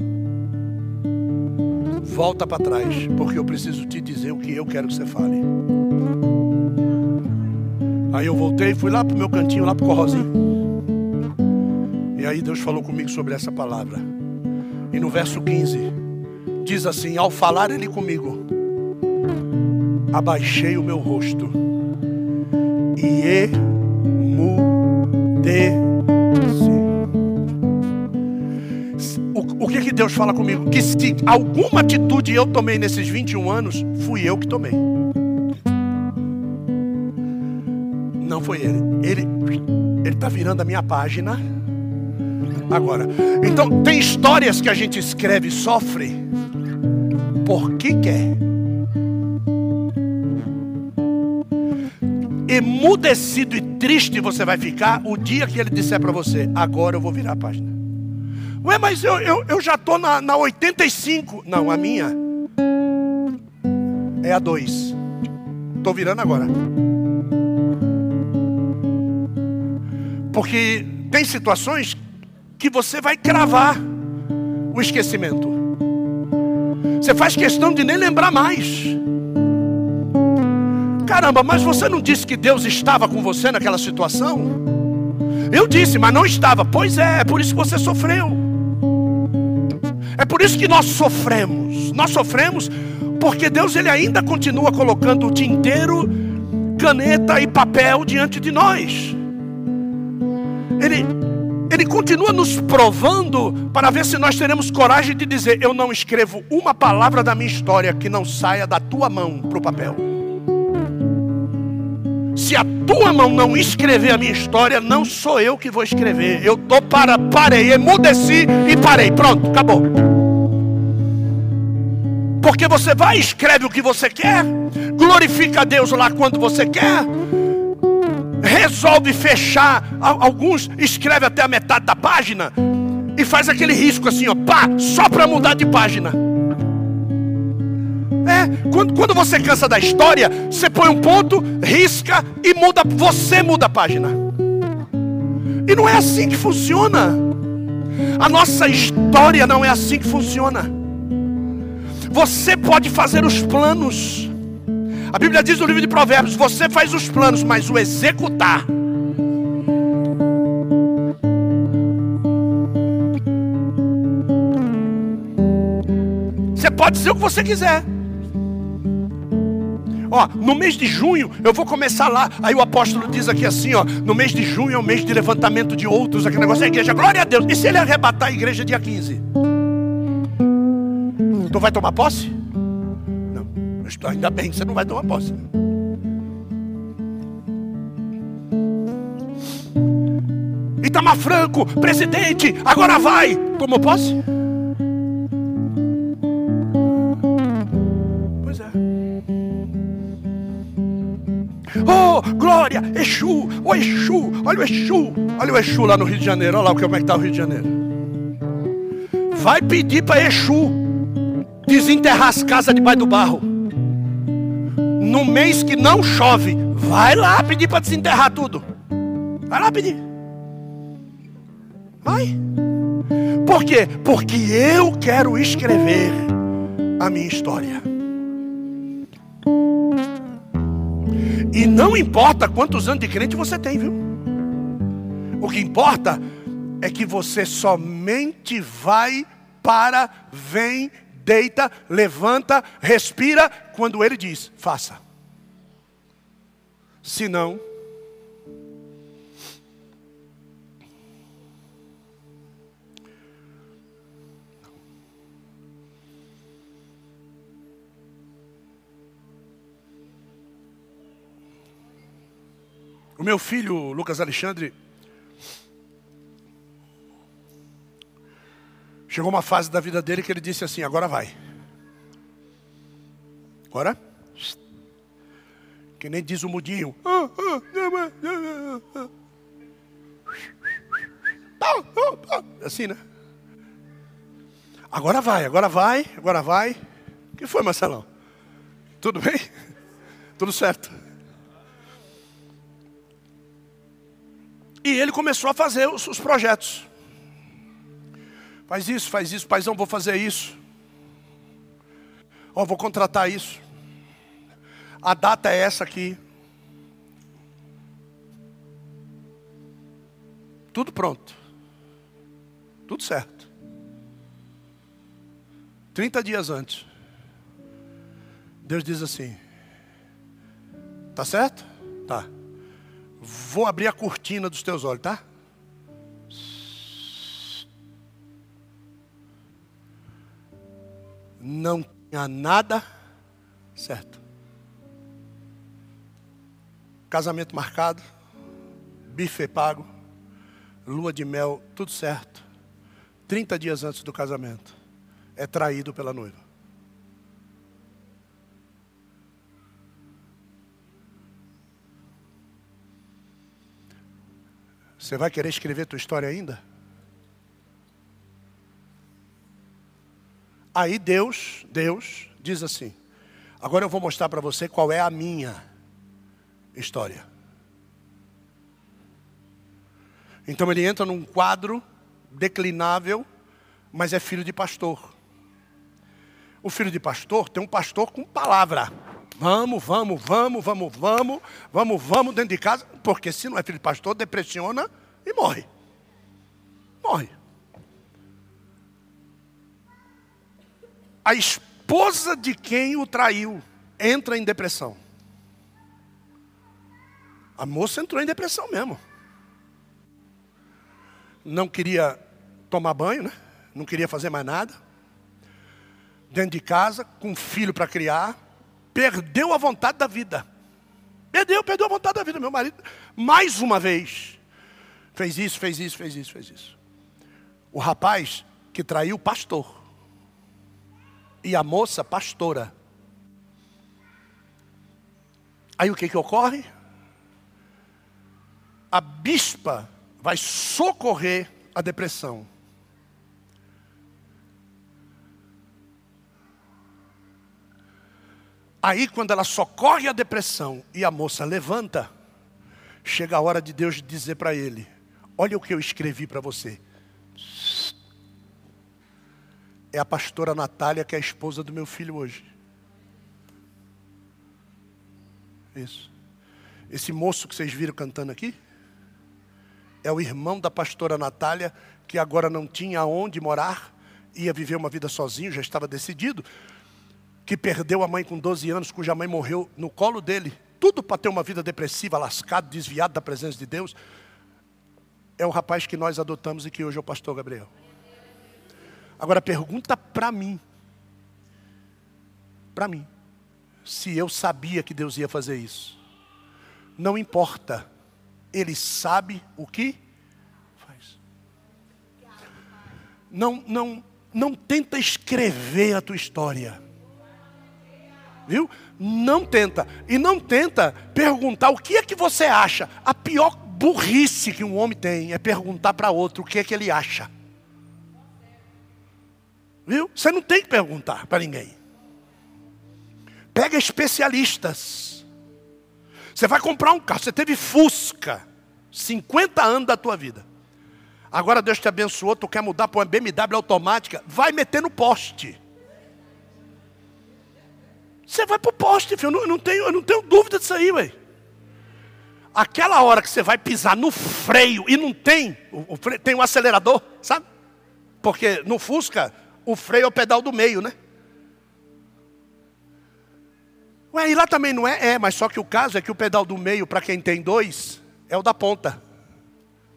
volta para trás, porque eu preciso te dizer o que eu quero que você fale. Aí eu voltei, fui lá para o meu cantinho, lá para o corrozinho. E aí Deus falou comigo sobre essa palavra. E no verso 15, diz assim: Ao falar Ele comigo, abaixei o meu rosto e emudei. Que, Deus fala comigo? Que se alguma atitude eu tomei nesses 21 anos, fui eu que tomei. Não foi ele. Ele ele está virando a minha página. Agora, então tem histórias que a gente escreve e sofre porque quer. Emudecido e triste você vai ficar o dia que ele disser para você: agora eu vou virar a página. Ué, mas eu, eu, eu já estou na, na 85. Não, a minha é a 2. Estou virando agora. Porque tem situações que você vai cravar o esquecimento. Você faz questão de nem lembrar mais. Caramba, mas você não disse que Deus estava com você naquela situação? Eu disse, mas não estava. Pois é, é por isso que você sofreu. É por isso que nós sofremos. Nós sofremos porque Deus ele ainda continua colocando o tinteiro, caneta e papel diante de nós. Ele ele continua nos provando para ver se nós teremos coragem de dizer: Eu não escrevo uma palavra da minha história que não saia da tua mão para o papel. Se a tua mão não escrever a minha história, não sou eu que vou escrever. Eu tô para, parei, emudeci e parei. Pronto, acabou. Porque você vai, escreve o que você quer, glorifica a Deus lá quando você quer, resolve fechar, alguns escreve até a metade da página e faz aquele risco assim, ó, pá, só para mudar de página. Quando, quando você cansa da história, você põe um ponto, risca e muda, você muda a página. E não é assim que funciona. A nossa história não é assim que funciona. Você pode fazer os planos. A Bíblia diz no livro de Provérbios: você faz os planos, mas o executar. Você pode ser o que você quiser. Ó, no mês de junho eu vou começar lá. Aí o apóstolo diz aqui assim, ó, no mês de junho é o mês de levantamento de outros, aquele negócio da igreja. Glória a Deus. E se ele arrebatar a igreja dia 15? Tu vai tomar posse? Não. Ainda bem que você não vai tomar posse. Itamar Franco, presidente, agora vai. Tomou posse? Glória, Exu, o Exu, olha o Exu, olha o Exu lá no Rio de Janeiro, olha lá como é que está o Rio de Janeiro. Vai pedir para Exu desenterrar as casas debaixo do barro. No mês que não chove, vai lá pedir para desenterrar tudo. Vai lá pedir. Vai. Por quê? Porque eu quero escrever a minha história. E não importa quantos anos de crente você tem, viu? O que importa é que você somente vai para, vem, deita, levanta, respira quando ele diz: faça. Se meu filho, Lucas Alexandre, chegou uma fase da vida dele que ele disse assim: agora vai. Agora? Que nem diz o mudinho. Assim, né? Agora vai, agora vai, agora vai. O que foi, Marcelão? Tudo bem? Tudo certo? E ele começou a fazer os, os projetos. Faz isso, faz isso, paizão, vou fazer isso. Ó, oh, vou contratar isso. A data é essa aqui. Tudo pronto. Tudo certo. 30 dias antes. Deus diz assim: Tá certo? Tá. Vou abrir a cortina dos teus olhos, tá? Não tinha nada certo. Casamento marcado, bife pago, lua de mel, tudo certo. 30 dias antes do casamento, é traído pela noiva. Você vai querer escrever tua história ainda? Aí Deus, Deus diz assim: Agora eu vou mostrar para você qual é a minha história. Então ele entra num quadro declinável, mas é filho de pastor. O filho de pastor tem um pastor com palavra. Vamos, vamos, vamos, vamos, vamos, vamos, vamos dentro de casa, porque se não é filho de pastor, depressiona e morre. Morre. A esposa de quem o traiu entra em depressão. A moça entrou em depressão mesmo. Não queria tomar banho, né? Não queria fazer mais nada. Dentro de casa, com um filho para criar, perdeu a vontade da vida. Perdeu, perdeu a vontade da vida. Meu marido, mais uma vez, fez isso, fez isso, fez isso, fez isso. O rapaz que traiu o pastor. E a moça, pastora. Aí o que, que ocorre? A bispa vai socorrer a depressão. Aí, quando ela socorre a depressão e a moça levanta, chega a hora de Deus dizer para ele: Olha o que eu escrevi para você. É a pastora Natália, que é a esposa do meu filho hoje. Isso. Esse moço que vocês viram cantando aqui é o irmão da pastora Natália, que agora não tinha onde morar, ia viver uma vida sozinho, já estava decidido que perdeu a mãe com 12 anos, cuja mãe morreu no colo dele, tudo para ter uma vida depressiva, lascado, desviado da presença de Deus, é o rapaz que nós adotamos e que hoje é o pastor Gabriel. Agora pergunta para mim, para mim, se eu sabia que Deus ia fazer isso. Não importa, Ele sabe o que faz. Não, não, não tenta escrever a tua história viu? Não tenta. E não tenta perguntar o que é que você acha. A pior burrice que um homem tem é perguntar para outro o que é que ele acha. Viu? Você não tem que perguntar para ninguém. Pega especialistas. Você vai comprar um carro, você teve Fusca, 50 anos da tua vida. Agora Deus te abençoou, tu quer mudar para uma BMW automática, vai meter no poste. Você vai para o poste, filho. Eu não, não, tenho, eu não tenho dúvida disso aí, ué. Aquela hora que você vai pisar no freio e não tem, o, o freio, tem um acelerador, sabe? Porque no Fusca, o freio é o pedal do meio, né? Ué, e lá também não é? É, mas só que o caso é que o pedal do meio, para quem tem dois, é o da ponta.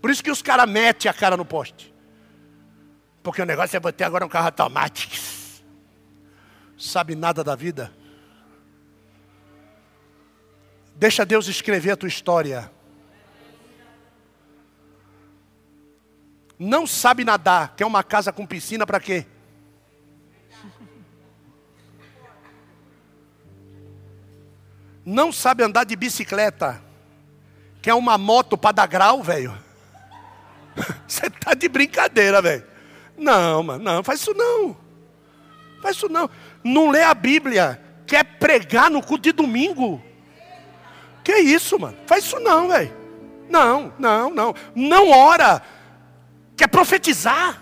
Por isso que os caras metem a cara no poste. Porque o negócio é ter agora um carro automático. Sabe nada da vida. Deixa Deus escrever a tua história. Não sabe nadar, quer uma casa com piscina para quê? Não sabe andar de bicicleta, quer uma moto para dar grau, velho? Você está de brincadeira, velho. Não, mano, não, faz isso não. Faz isso não. Não lê a Bíblia, quer pregar no culto de domingo. Que isso, mano? Faz isso não, velho. Não, não, não. Não ora, quer profetizar.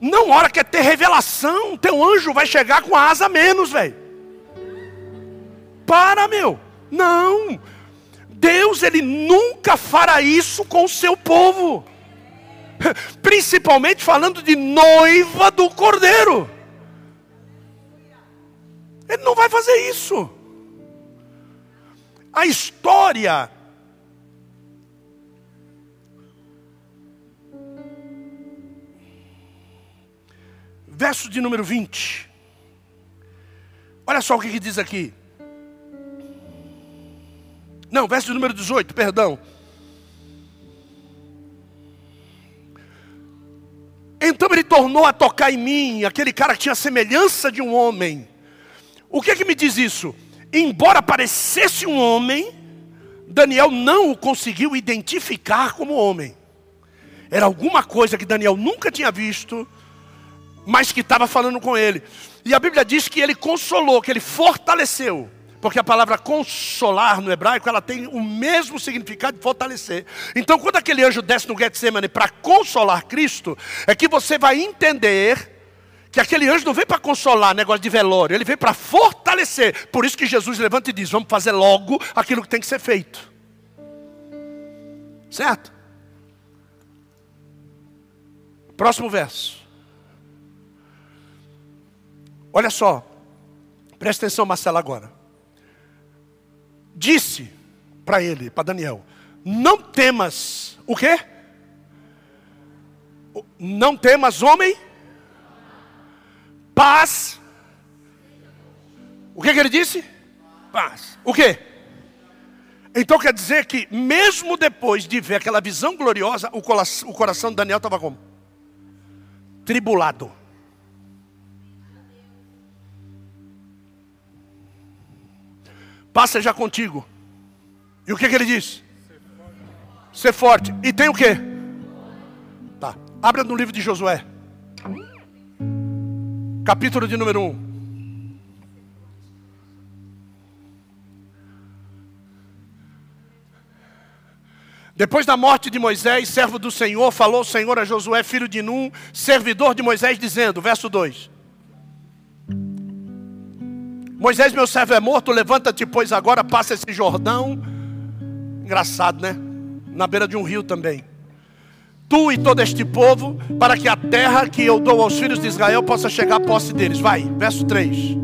Não ora, quer ter revelação. Teu anjo vai chegar com a asa menos, velho. Para, meu. Não. Deus, Ele nunca fará isso com o seu povo. Principalmente falando de noiva do cordeiro. Ele não vai fazer isso. A história verso de número 20. Olha só o que, que diz aqui. Não, verso de número 18, perdão. Então ele tornou a tocar em mim, aquele cara que tinha a semelhança de um homem. O que que me diz isso? Embora parecesse um homem, Daniel não o conseguiu identificar como homem. Era alguma coisa que Daniel nunca tinha visto, mas que estava falando com ele. E a Bíblia diz que ele consolou, que ele fortaleceu. Porque a palavra consolar no hebraico, ela tem o mesmo significado de fortalecer. Então, quando aquele anjo desce no Getsemane para consolar Cristo, é que você vai entender que aquele anjo não veio para consolar negócio de velório, ele veio para fortalecer. Por isso que Jesus levanta e diz: Vamos fazer logo aquilo que tem que ser feito. Certo? Próximo verso. Olha só, presta atenção, Marcelo, agora disse para ele, para Daniel: Não temas, o quê? Não temas, homem, paz. O que, que ele disse? Paz. O quê? Então quer dizer que, mesmo depois de ver aquela visão gloriosa, o coração, o coração de Daniel estava como? Tribulado. Paz seja contigo. E o que, que ele diz? Ser forte. E tem o que? Tá. Abra no livro de Josué. Capítulo de número 1. Depois da morte de Moisés, servo do Senhor, falou o Senhor a Josué, filho de Num, servidor de Moisés, dizendo, verso 2: Moisés, meu servo é morto, levanta-te, pois agora passa esse Jordão. Engraçado, né? Na beira de um rio também. Tu e todo este povo, para que a terra que eu dou aos filhos de Israel possa chegar à posse deles. Vai, verso 3.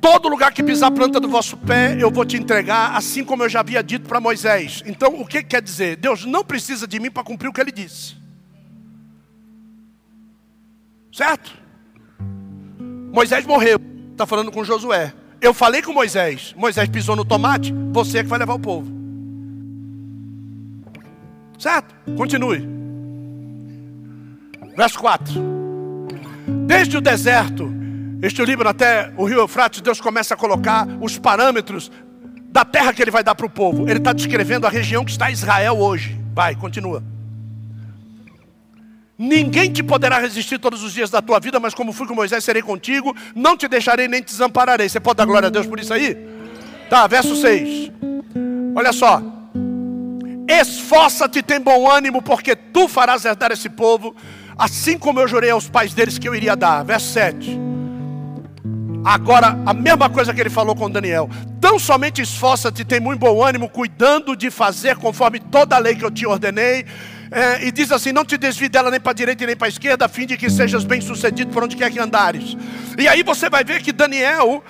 Todo lugar que pisar a planta do vosso pé, eu vou te entregar, assim como eu já havia dito para Moisés. Então, o que quer dizer? Deus não precisa de mim para cumprir o que ele disse. Certo? Moisés morreu, está falando com Josué. Eu falei com Moisés, Moisés pisou no tomate, você é que vai levar o povo. Certo? Continue. Verso 4. Desde o deserto, este Líbano até o rio Eufrates, Deus começa a colocar os parâmetros da terra que ele vai dar para o povo. Ele está descrevendo a região que está Israel hoje. Vai, continua. Ninguém te poderá resistir todos os dias da tua vida, mas como fui com Moisés, serei contigo, não te deixarei nem te desampararei. Você pode dar glória a Deus por isso aí? Tá, verso 6. Olha só. Esforça-te, tem bom ânimo, porque tu farás herdar esse povo, assim como eu jurei aos pais deles que eu iria dar. Verso 7. Agora, a mesma coisa que ele falou com Daniel. Tão somente esforça-te, tem muito bom ânimo, cuidando de fazer conforme toda a lei que eu te ordenei é, e diz assim: Não te desvie dela nem para a direita nem para a esquerda, a fim de que sejas bem sucedido por onde quer que andares. E aí você vai ver que Daniel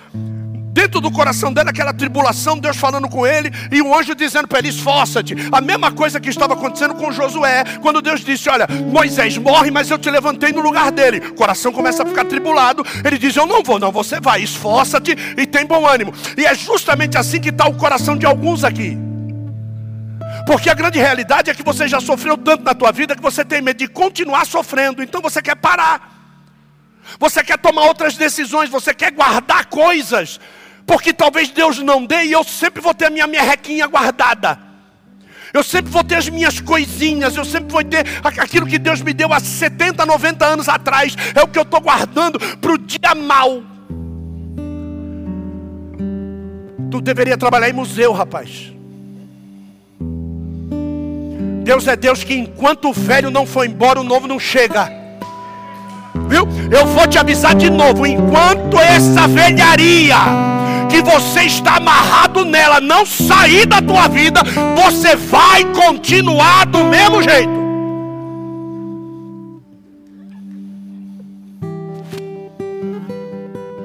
dentro do coração dele aquela tribulação, Deus falando com ele e o anjo dizendo para ele: esforça-te. A mesma coisa que estava acontecendo com Josué, quando Deus disse: Olha, Moisés morre, mas eu te levantei no lugar dele. O coração começa a ficar tribulado. Ele diz: Eu não vou, não, você vai, esforça-te e tem bom ânimo. E é justamente assim que está o coração de alguns aqui. Porque a grande realidade é que você já sofreu tanto na tua vida que você tem medo de continuar sofrendo, então você quer parar. Você quer tomar outras decisões, você quer guardar coisas porque talvez Deus não dê e eu sempre vou ter a minha merrequinha guardada. Eu sempre vou ter as minhas coisinhas, eu sempre vou ter aquilo que Deus me deu há 70, 90 anos atrás, é o que eu estou guardando para o dia mal. Tu deveria trabalhar em museu, rapaz. Deus é Deus que enquanto o velho não for embora, o novo não chega. Viu? Eu vou te avisar de novo, enquanto essa velharia que você está amarrado nela não sair da tua vida, você vai continuar do mesmo jeito.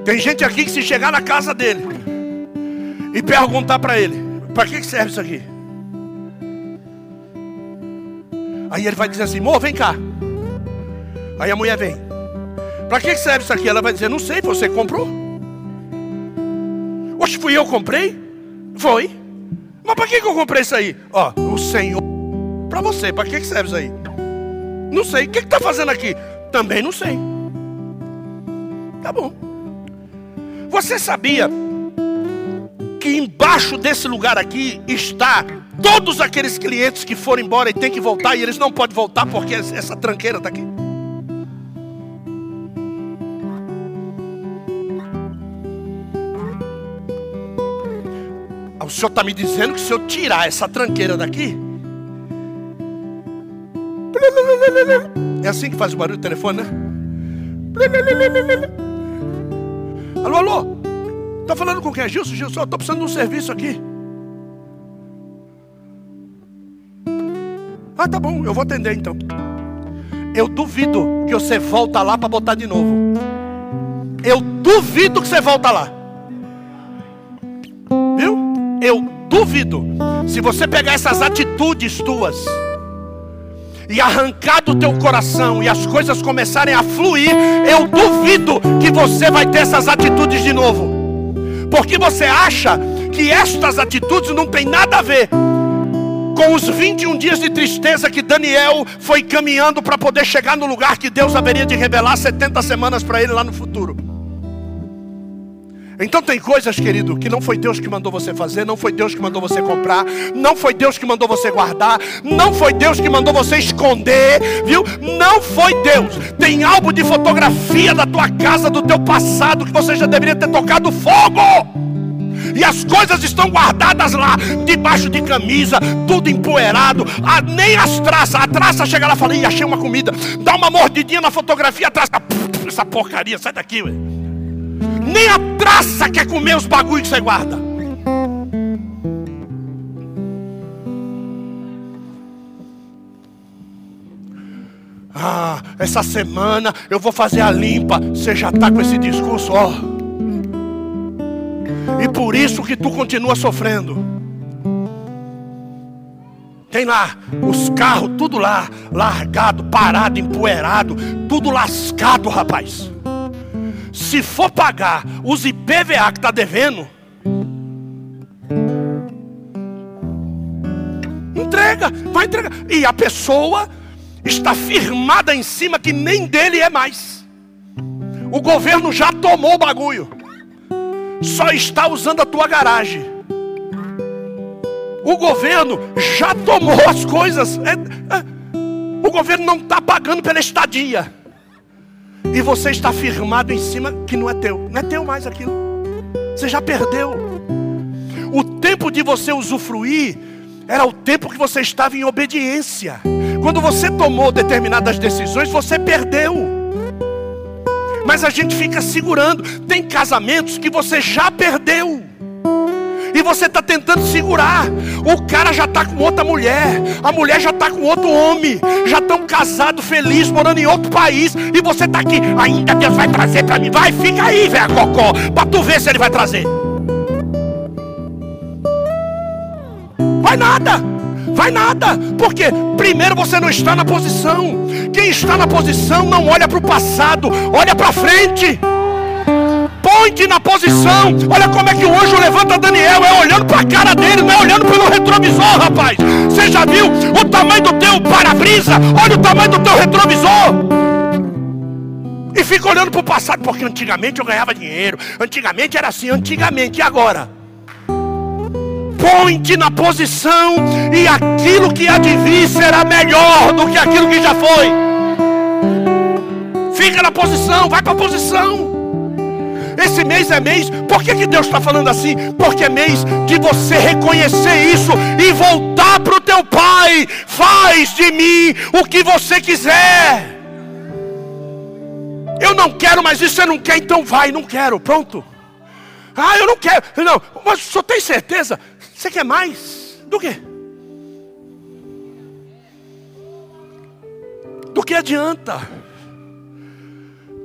Tem gente aqui que se chegar na casa dele e perguntar para ele, para que serve isso aqui? Aí ele vai dizer assim, amor, vem cá. Aí a mulher vem. Para que serve isso aqui? Ela vai dizer, não sei, você comprou. Oxe, fui eu comprei? Foi. Mas para que, que eu comprei isso aí? Ó, o Senhor. Para você, para que, que serve isso aí? Não sei. O que está fazendo aqui? Também não sei. Tá bom. Você sabia que embaixo desse lugar aqui está todos aqueles clientes que foram embora e tem que voltar e eles não podem voltar porque essa tranqueira está aqui? Senhor está me dizendo que se eu tirar essa tranqueira daqui. É assim que faz o barulho do telefone, né? Alô, alô? Está falando com quem? Gilson, Gilson, eu estou precisando de um serviço aqui. Ah, tá bom, eu vou atender então. Eu duvido que você volta lá para botar de novo. Eu duvido que você volta lá. Eu duvido, se você pegar essas atitudes tuas e arrancar do teu coração e as coisas começarem a fluir, eu duvido que você vai ter essas atitudes de novo. Porque você acha que estas atitudes não tem nada a ver com os 21 dias de tristeza que Daniel foi caminhando para poder chegar no lugar que Deus haveria de revelar 70 semanas para ele lá no futuro. Então tem coisas, querido, que não foi Deus que mandou você fazer, não foi Deus que mandou você comprar, não foi Deus que mandou você guardar, não foi Deus que mandou você esconder, viu? Não foi Deus. Tem álbum de fotografia da tua casa, do teu passado, que você já deveria ter tocado fogo. E as coisas estão guardadas lá, debaixo de camisa, tudo empoeirado. Ah, nem as traças, a traça chega lá e fala: achei uma comida. Dá uma mordidinha na fotografia, a traça, essa porcaria, sai daqui, ué. Nem a traça quer comer os bagulhos que você guarda. Ah, essa semana eu vou fazer a limpa. Você já está com esse discurso, ó. E por isso que tu continua sofrendo. Tem lá os carros, tudo lá, largado, parado, empoeirado, tudo lascado, rapaz se for pagar os IPVA que está devendo, entrega, vai entregar. E a pessoa está firmada em cima que nem dele é mais. O governo já tomou o bagulho, só está usando a tua garagem. O governo já tomou as coisas. É, é, o governo não está pagando pela estadia. E você está firmado em cima que não é teu. Não é teu mais aquilo. Você já perdeu. O tempo de você usufruir era o tempo que você estava em obediência. Quando você tomou determinadas decisões, você perdeu. Mas a gente fica segurando. Tem casamentos que você já perdeu. E você está tentando segurar. O cara já está com outra mulher, a mulher já está com outro homem, já estão casados, felizes, morando em outro país, e você está aqui. Ainda Deus vai trazer para mim. Vai, fica aí, velho, cocó, para tu ver se ele vai trazer. Vai nada. Vai nada, porque primeiro você não está na posição. Quem está na posição não olha para o passado, olha para frente. Põe-te na posição. Olha como é que o anjo levanta Daniel. É olhando para a cara dele, não é olhando pelo retrovisor, rapaz. Você já viu o tamanho do teu para-brisa? Olha o tamanho do teu retrovisor. E fica olhando para o passado, porque antigamente eu ganhava dinheiro. Antigamente era assim, antigamente. E agora? Põe-te na posição, e aquilo que há de vir será melhor do que aquilo que já foi. Fica na posição, vai para a posição. Esse mês é mês, por que, que Deus está falando assim? Porque é mês de você reconhecer isso e voltar para o teu Pai. Faz de mim o que você quiser. Eu não quero mais isso, você não quer, então vai, não quero, pronto. Ah, eu não quero, não, mas só tem certeza? Você quer mais? Do que? Do que adianta?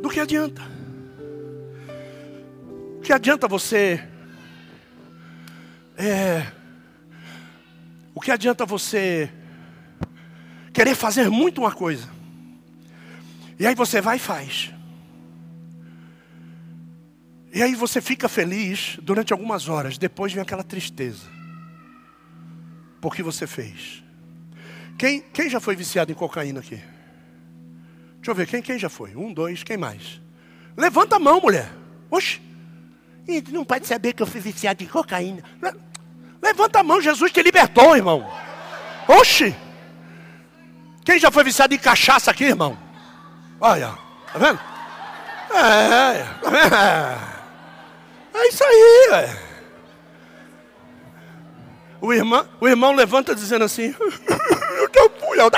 Do que adianta? Que adianta você. É, o que adianta você querer fazer muito uma coisa? E aí você vai e faz. E aí você fica feliz durante algumas horas, depois vem aquela tristeza. Por que você fez? Quem, quem já foi viciado em cocaína aqui? Deixa eu ver, quem, quem já foi? Um, dois, quem mais? Levanta a mão, mulher. Oxe. E não pode saber que eu fui viciado em cocaína. Levanta a mão, Jesus te libertou, irmão. Oxi! Quem já foi viciado em cachaça aqui, irmão? Olha, tá vendo? É, é, é isso aí, é. O irmão, o irmão levanta dizendo assim: Eu tô pulhão.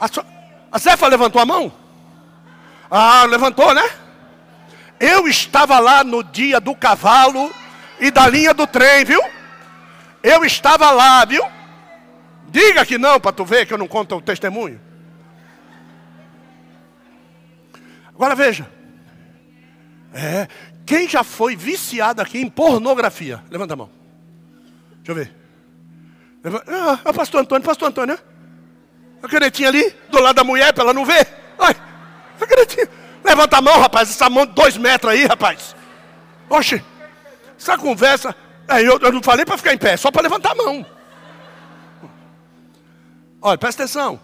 A, a Zefa levantou a mão? Ah, levantou, né? Eu estava lá no dia do cavalo e da linha do trem, viu? Eu estava lá, viu? Diga que não, para tu ver que eu não conto o testemunho. Agora veja. É, quem já foi viciado aqui em pornografia? Levanta a mão. Deixa eu ver. Ah, é pastor Antônio, pastor Antônio, né? A canetinha ali, do lado da mulher, para ela não ver. Acredito. Levanta a mão, rapaz. Essa mão de dois metros aí, rapaz. Oxe, essa conversa. É, eu, eu não falei para ficar em pé, só para levantar a mão. Olha, presta atenção.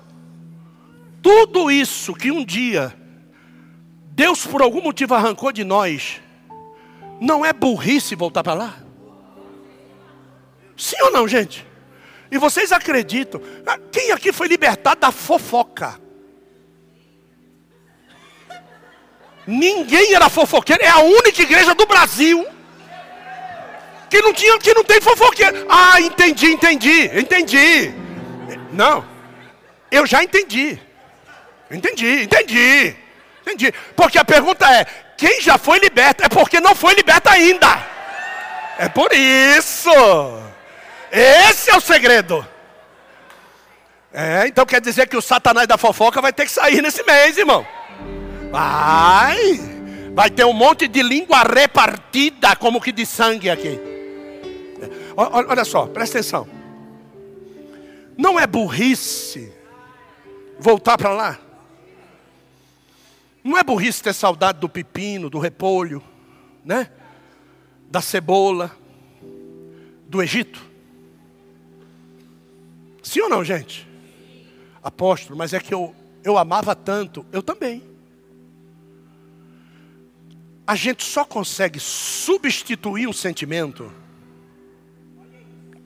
Tudo isso que um dia Deus por algum motivo arrancou de nós, não é burrice voltar para lá? Sim ou não, gente? E vocês acreditam? Quem aqui foi libertado da fofoca? Ninguém era fofoqueiro. É a única igreja do Brasil que não tinha, que não tem fofoqueiro. Ah, entendi, entendi, entendi. Não, eu já entendi. Entendi, entendi, entendi. Porque a pergunta é: quem já foi liberto? É porque não foi liberto ainda. É por isso. Esse é o segredo. É, então quer dizer que o Satanás da fofoca vai ter que sair nesse mês, irmão. Vai! Vai ter um monte de língua repartida, como que de sangue aqui. Olha só, presta atenção. Não é burrice voltar para lá. Não é burrice ter saudade do pepino, do repolho, né? Da cebola, do Egito. Sim ou não, gente? Apóstolo, mas é que eu, eu amava tanto, eu também a gente só consegue substituir um sentimento.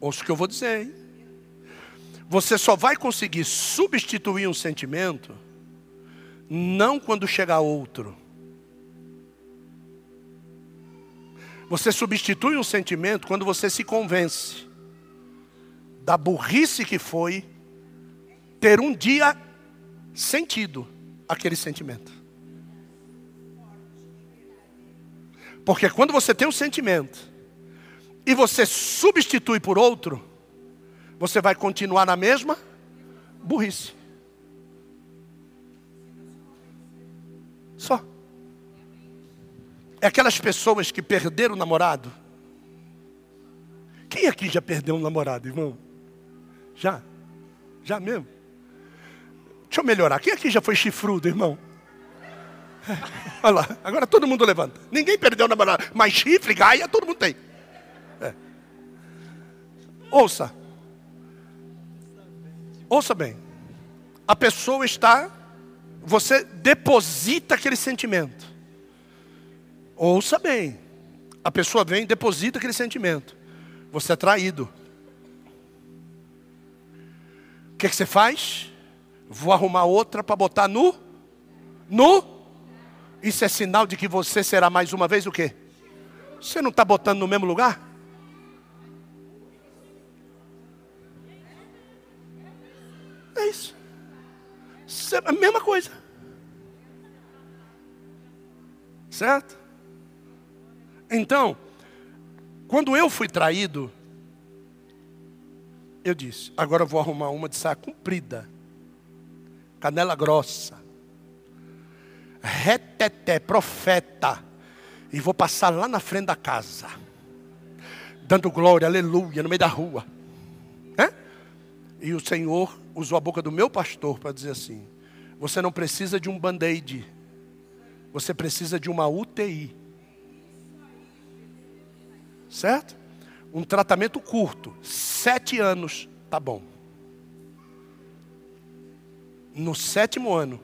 Ouça o que eu vou dizer, hein? Você só vai conseguir substituir um sentimento não quando chegar outro. Você substitui um sentimento quando você se convence da burrice que foi ter um dia sentido aquele sentimento. Porque quando você tem um sentimento e você substitui por outro, você vai continuar na mesma burrice. Só. É aquelas pessoas que perderam o namorado. Quem aqui já perdeu um namorado, irmão? Já? Já mesmo? Deixa eu melhorar. Quem aqui já foi chifrudo, irmão? Olha lá, agora todo mundo levanta. Ninguém perdeu o namorado, mas chifre, gaia, todo mundo tem. É. Ouça. Ouça bem. A pessoa está, você deposita aquele sentimento. Ouça bem. A pessoa vem, deposita aquele sentimento. Você é traído. O que, que você faz? Vou arrumar outra para botar no. No. Isso é sinal de que você será mais uma vez o quê? Você não está botando no mesmo lugar? É isso. É a mesma coisa. Certo? Então, quando eu fui traído, eu disse: agora eu vou arrumar uma de saia comprida, canela grossa, reteté, profeta, e vou passar lá na frente da casa, dando glória, aleluia, no meio da rua. É? E o Senhor usou a boca do meu pastor para dizer assim: você não precisa de um band-aid, você precisa de uma UTI. Certo? Um tratamento curto, sete anos, tá bom. No sétimo ano,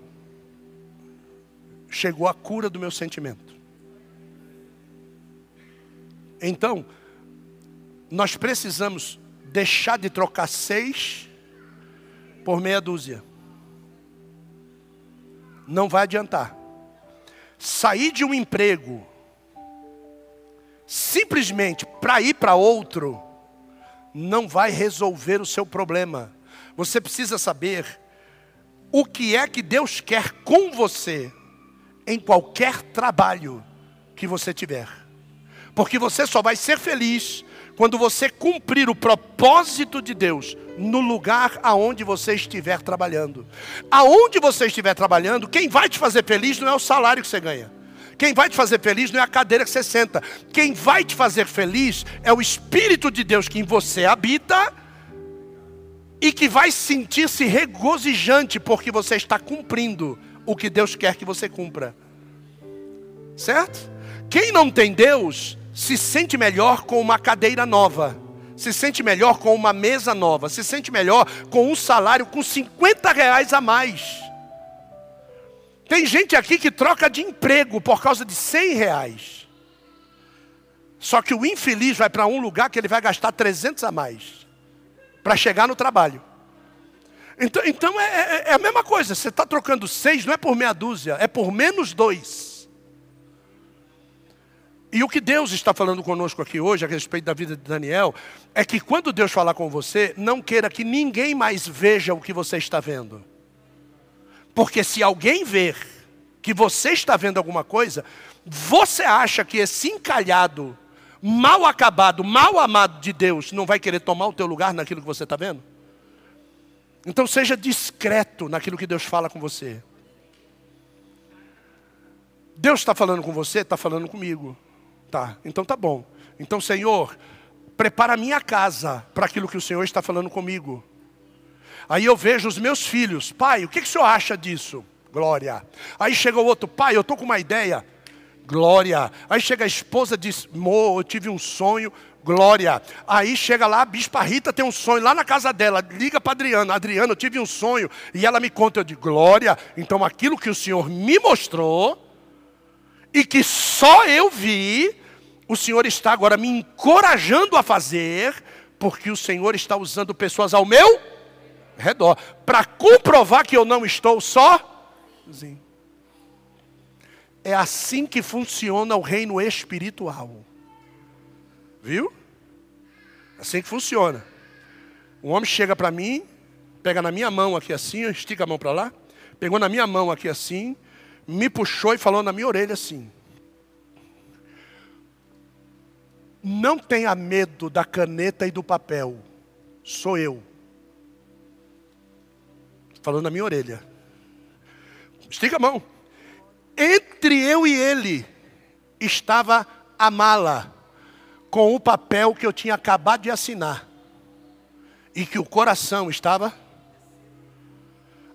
chegou a cura do meu sentimento. Então, nós precisamos deixar de trocar seis por meia dúzia. Não vai adiantar. Sair de um emprego simplesmente para ir para outro, não vai resolver o seu problema. Você precisa saber o que é que Deus quer com você em qualquer trabalho que você tiver. Porque você só vai ser feliz quando você cumprir o propósito de Deus no lugar aonde você estiver trabalhando. Aonde você estiver trabalhando, quem vai te fazer feliz não é o salário que você ganha. Quem vai te fazer feliz não é a cadeira que você senta. Quem vai te fazer feliz é o Espírito de Deus que em você habita e que vai sentir-se regozijante porque você está cumprindo o que Deus quer que você cumpra. Certo? Quem não tem Deus se sente melhor com uma cadeira nova, se sente melhor com uma mesa nova, se sente melhor com um salário com 50 reais a mais. Tem gente aqui que troca de emprego por causa de 100 reais. Só que o infeliz vai para um lugar que ele vai gastar 300 a mais para chegar no trabalho. Então, então é, é, é, a mesma coisa. Você está trocando seis, não é por meia dúzia, é por menos dois. E o que Deus está falando conosco aqui hoje, a respeito da vida de Daniel, é que quando Deus falar com você, não queira que ninguém mais veja o que você está vendo. Porque se alguém ver que você está vendo alguma coisa, você acha que esse encalhado, mal acabado, mal amado de Deus, não vai querer tomar o teu lugar naquilo que você está vendo? Então seja discreto naquilo que Deus fala com você. Deus está falando com você, está falando comigo. Tá, então tá bom. Então, Senhor, prepara a minha casa para aquilo que o Senhor está falando comigo. Aí eu vejo os meus filhos, pai, o que, que o senhor acha disso? Glória. Aí chega o outro, pai, eu estou com uma ideia. Glória. Aí chega a esposa diz, mo, eu tive um sonho. Glória. Aí chega lá, a bispa Rita tem um sonho lá na casa dela. Liga para Adriana. Adriana, eu tive um sonho. E ela me conta, eu digo, glória. Então aquilo que o Senhor me mostrou, e que só eu vi, o Senhor está agora me encorajando a fazer, porque o Senhor está usando pessoas ao meu redor, para comprovar que eu não estou sozinho. É assim que funciona o reino espiritual. Viu? Assim que funciona. Um homem chega para mim, pega na minha mão aqui assim, estica a mão para lá, pegou na minha mão aqui assim, me puxou e falou na minha orelha assim: Não tenha medo da caneta e do papel. Sou eu. Falando na minha orelha. Estica a mão. Entre eu e ele estava a mala com o papel que eu tinha acabado de assinar. E que o coração estava.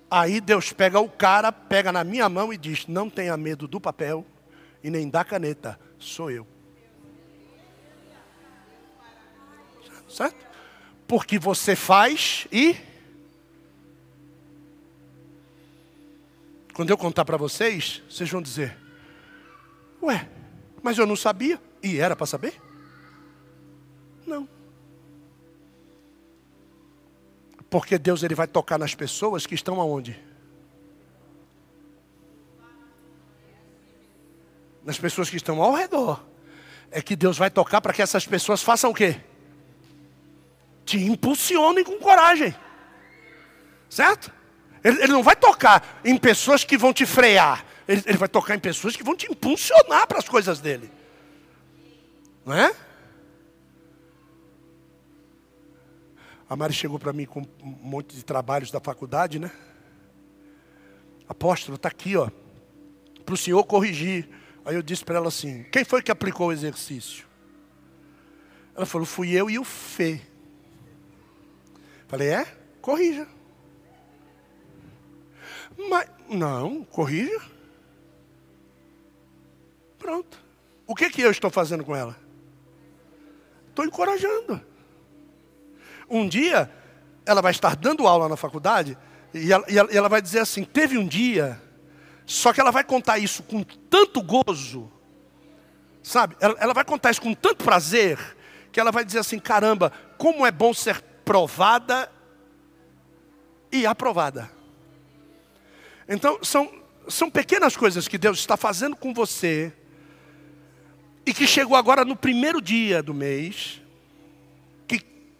Aí Deus pega o cara, pega na minha mão e diz: Não tenha medo do papel e nem da caneta, sou eu. Certo? Porque você faz e. Quando eu contar para vocês, vocês vão dizer: Ué, mas eu não sabia. E era para saber? Não. Porque Deus ele vai tocar nas pessoas que estão aonde? Nas pessoas que estão ao redor. É que Deus vai tocar para que essas pessoas façam o quê? Te impulsionem com coragem. Certo? Ele, ele não vai tocar em pessoas que vão te frear. Ele, ele vai tocar em pessoas que vão te impulsionar para as coisas dele. Não é? A Mari chegou para mim com um monte de trabalhos da faculdade, né? Apóstolo, está aqui, ó. Para o senhor corrigir. Aí eu disse para ela assim: quem foi que aplicou o exercício? Ela falou: fui eu e o Fê. Falei: é? Corrija. Mas, não, corrija. Pronto. O que, que eu estou fazendo com ela? Estou encorajando. Um dia, ela vai estar dando aula na faculdade e ela, e ela, vai dizer assim: teve um dia, só que ela vai contar isso com tanto gozo, sabe? Ela, ela vai contar isso com tanto prazer, que ela vai dizer assim: caramba, como é bom ser provada e aprovada. Então, são, são pequenas coisas que Deus está fazendo com você, e que chegou agora no primeiro dia do mês,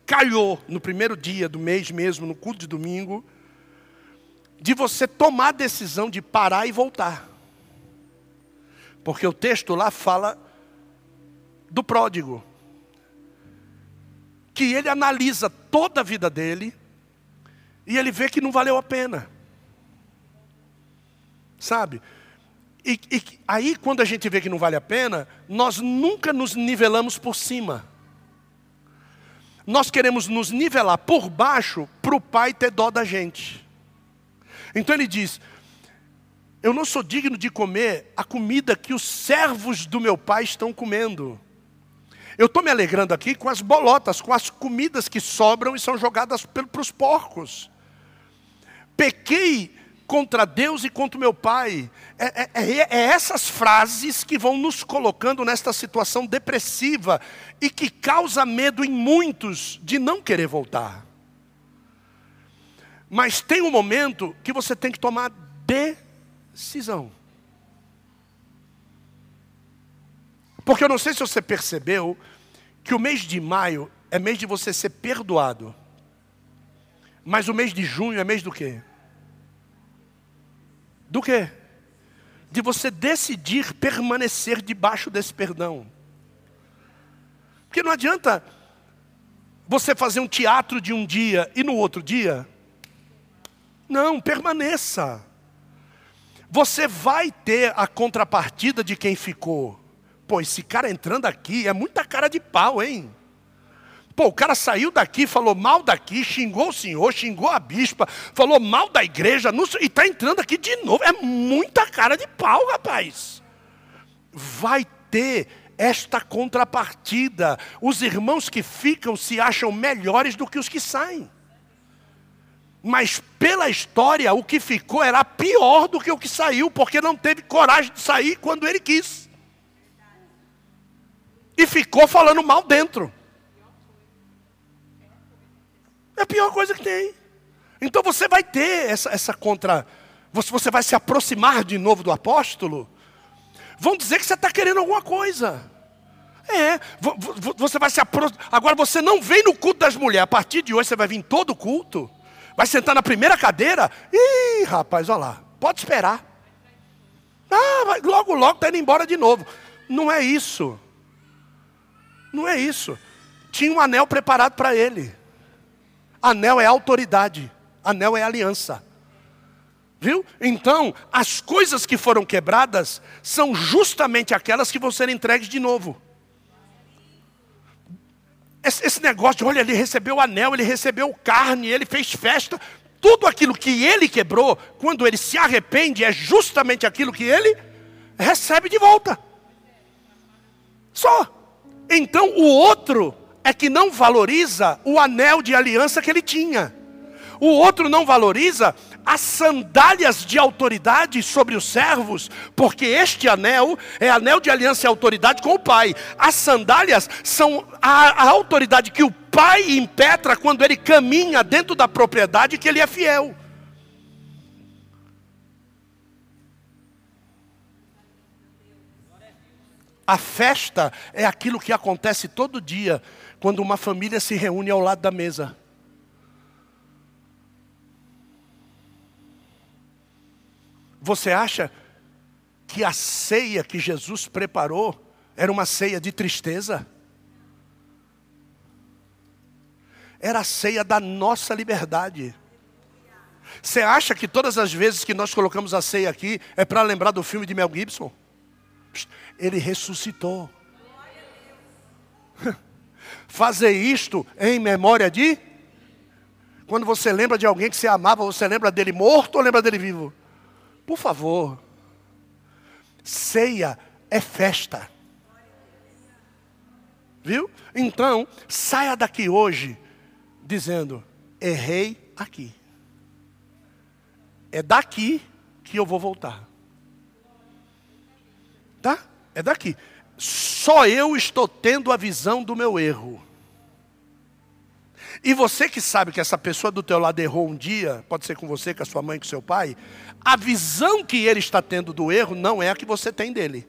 calhou no primeiro dia do mês mesmo, no culto de domingo, de você tomar a decisão de parar e voltar. Porque o texto lá fala do pródigo. Que ele analisa toda a vida dele e ele vê que não valeu a pena. Sabe? E, e aí, quando a gente vê que não vale a pena, nós nunca nos nivelamos por cima nós queremos nos nivelar por baixo para o pai ter dó da gente. Então ele diz: Eu não sou digno de comer a comida que os servos do meu pai estão comendo. Eu estou me alegrando aqui com as bolotas, com as comidas que sobram e são jogadas para os porcos. Pequei contra Deus e contra o meu pai. É, é, é, é, essas frases que vão nos colocando nesta situação depressiva e que causa medo em muitos de não querer voltar. Mas tem um momento que você tem que tomar decisão. Porque eu não sei se você percebeu que o mês de maio é mês de você ser perdoado. Mas o mês de junho é mês do quê? Do quê? De você decidir permanecer debaixo desse perdão. Porque não adianta você fazer um teatro de um dia e no outro dia. Não, permaneça. Você vai ter a contrapartida de quem ficou. Pô, esse cara entrando aqui é muita cara de pau, hein? Pô, o cara saiu daqui, falou mal daqui, xingou o senhor, xingou a bispa, falou mal da igreja, e está entrando aqui de novo. É muita cara de pau, rapaz. Vai ter esta contrapartida. Os irmãos que ficam se acham melhores do que os que saem. Mas pela história, o que ficou era pior do que o que saiu, porque não teve coragem de sair quando ele quis. E ficou falando mal dentro. É a pior coisa que tem. Então você vai ter essa, essa contra. Você vai se aproximar de novo do apóstolo. Vão dizer que você está querendo alguma coisa. É, você vai se aproximar. Agora você não vem no culto das mulheres. A partir de hoje você vai vir em todo o culto. Vai sentar na primeira cadeira. Ih, rapaz, olha lá. Pode esperar. Ah, vai, logo, logo está indo embora de novo. Não é isso. Não é isso. Tinha um anel preparado para ele. Anel é autoridade, anel é aliança. Viu? Então, as coisas que foram quebradas são justamente aquelas que vão ser entregues de novo. Esse, negócio de, olha, ele recebeu o anel, ele recebeu carne, ele fez festa. Tudo aquilo que ele quebrou, quando ele se arrepende, é justamente aquilo que ele recebe de volta. Só. Então o outro é que não valoriza o anel de aliança que ele tinha. O outro não valoriza as sandálias de autoridade sobre os servos, porque este anel é anel de aliança e autoridade com o Pai. As sandálias são a, a autoridade que o Pai impetra quando ele caminha dentro da propriedade que ele é fiel. A festa é aquilo que acontece todo dia, quando uma família se reúne ao lado da mesa. Você acha que a ceia que Jesus preparou era uma ceia de tristeza? Era a ceia da nossa liberdade. Você acha que todas as vezes que nós colocamos a ceia aqui é para lembrar do filme de Mel Gibson? Ele ressuscitou. Fazer isto em memória de? Quando você lembra de alguém que você amava, você lembra dele morto ou lembra dele vivo? Por favor. Ceia é festa. Viu? Então, saia daqui hoje dizendo: errei aqui. É daqui que eu vou voltar. Tá? É daqui. Só eu estou tendo a visão do meu erro. E você que sabe que essa pessoa do teu lado errou um dia, pode ser com você, com a sua mãe, com seu pai, a visão que ele está tendo do erro não é a que você tem dele.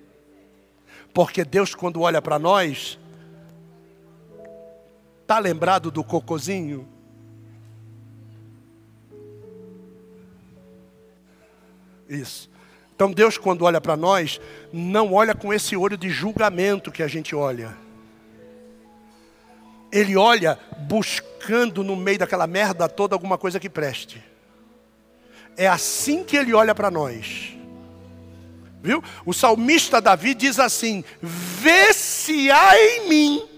Porque Deus quando olha para nós, tá lembrado do cocozinho? Isso. Então Deus, quando olha para nós, não olha com esse olho de julgamento que a gente olha. Ele olha buscando no meio daquela merda toda alguma coisa que preste. É assim que ele olha para nós. Viu? O salmista Davi diz assim: Vê se há em mim.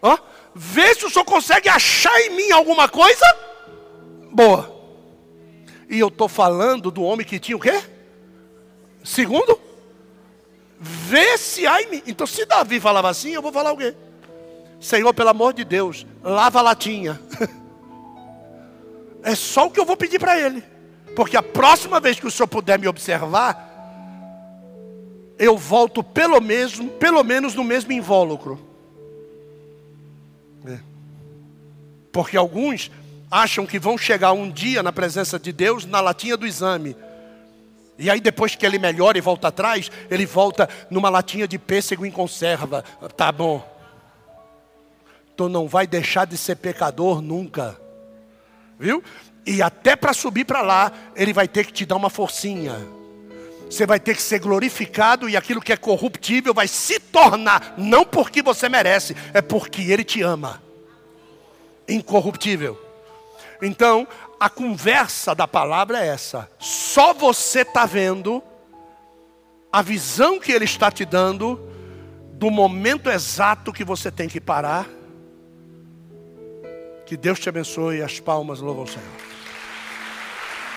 Ó, vê se o senhor consegue achar em mim alguma coisa boa. E eu estou falando do homem que tinha o quê? Segundo, vê se há em mim. Então, se Davi falava assim, eu vou falar o quê? Senhor, pelo amor de Deus, lava a latinha. É só o que eu vou pedir para ele. Porque a próxima vez que o senhor puder me observar, eu volto pelo, mesmo, pelo menos no mesmo invólucro. É. Porque alguns acham que vão chegar um dia na presença de Deus na latinha do exame. E aí depois que ele melhora e volta atrás, ele volta numa latinha de pêssego em conserva. Tá bom. Tu não vai deixar de ser pecador nunca. Viu? E até para subir para lá, ele vai ter que te dar uma forcinha. Você vai ter que ser glorificado e aquilo que é corruptível vai se tornar, não porque você merece, é porque ele te ama. Incorruptível. Então, a conversa da palavra é essa. Só você está vendo a visão que Ele está te dando do momento exato que você tem que parar. Que Deus te abençoe as palmas louvam o Senhor.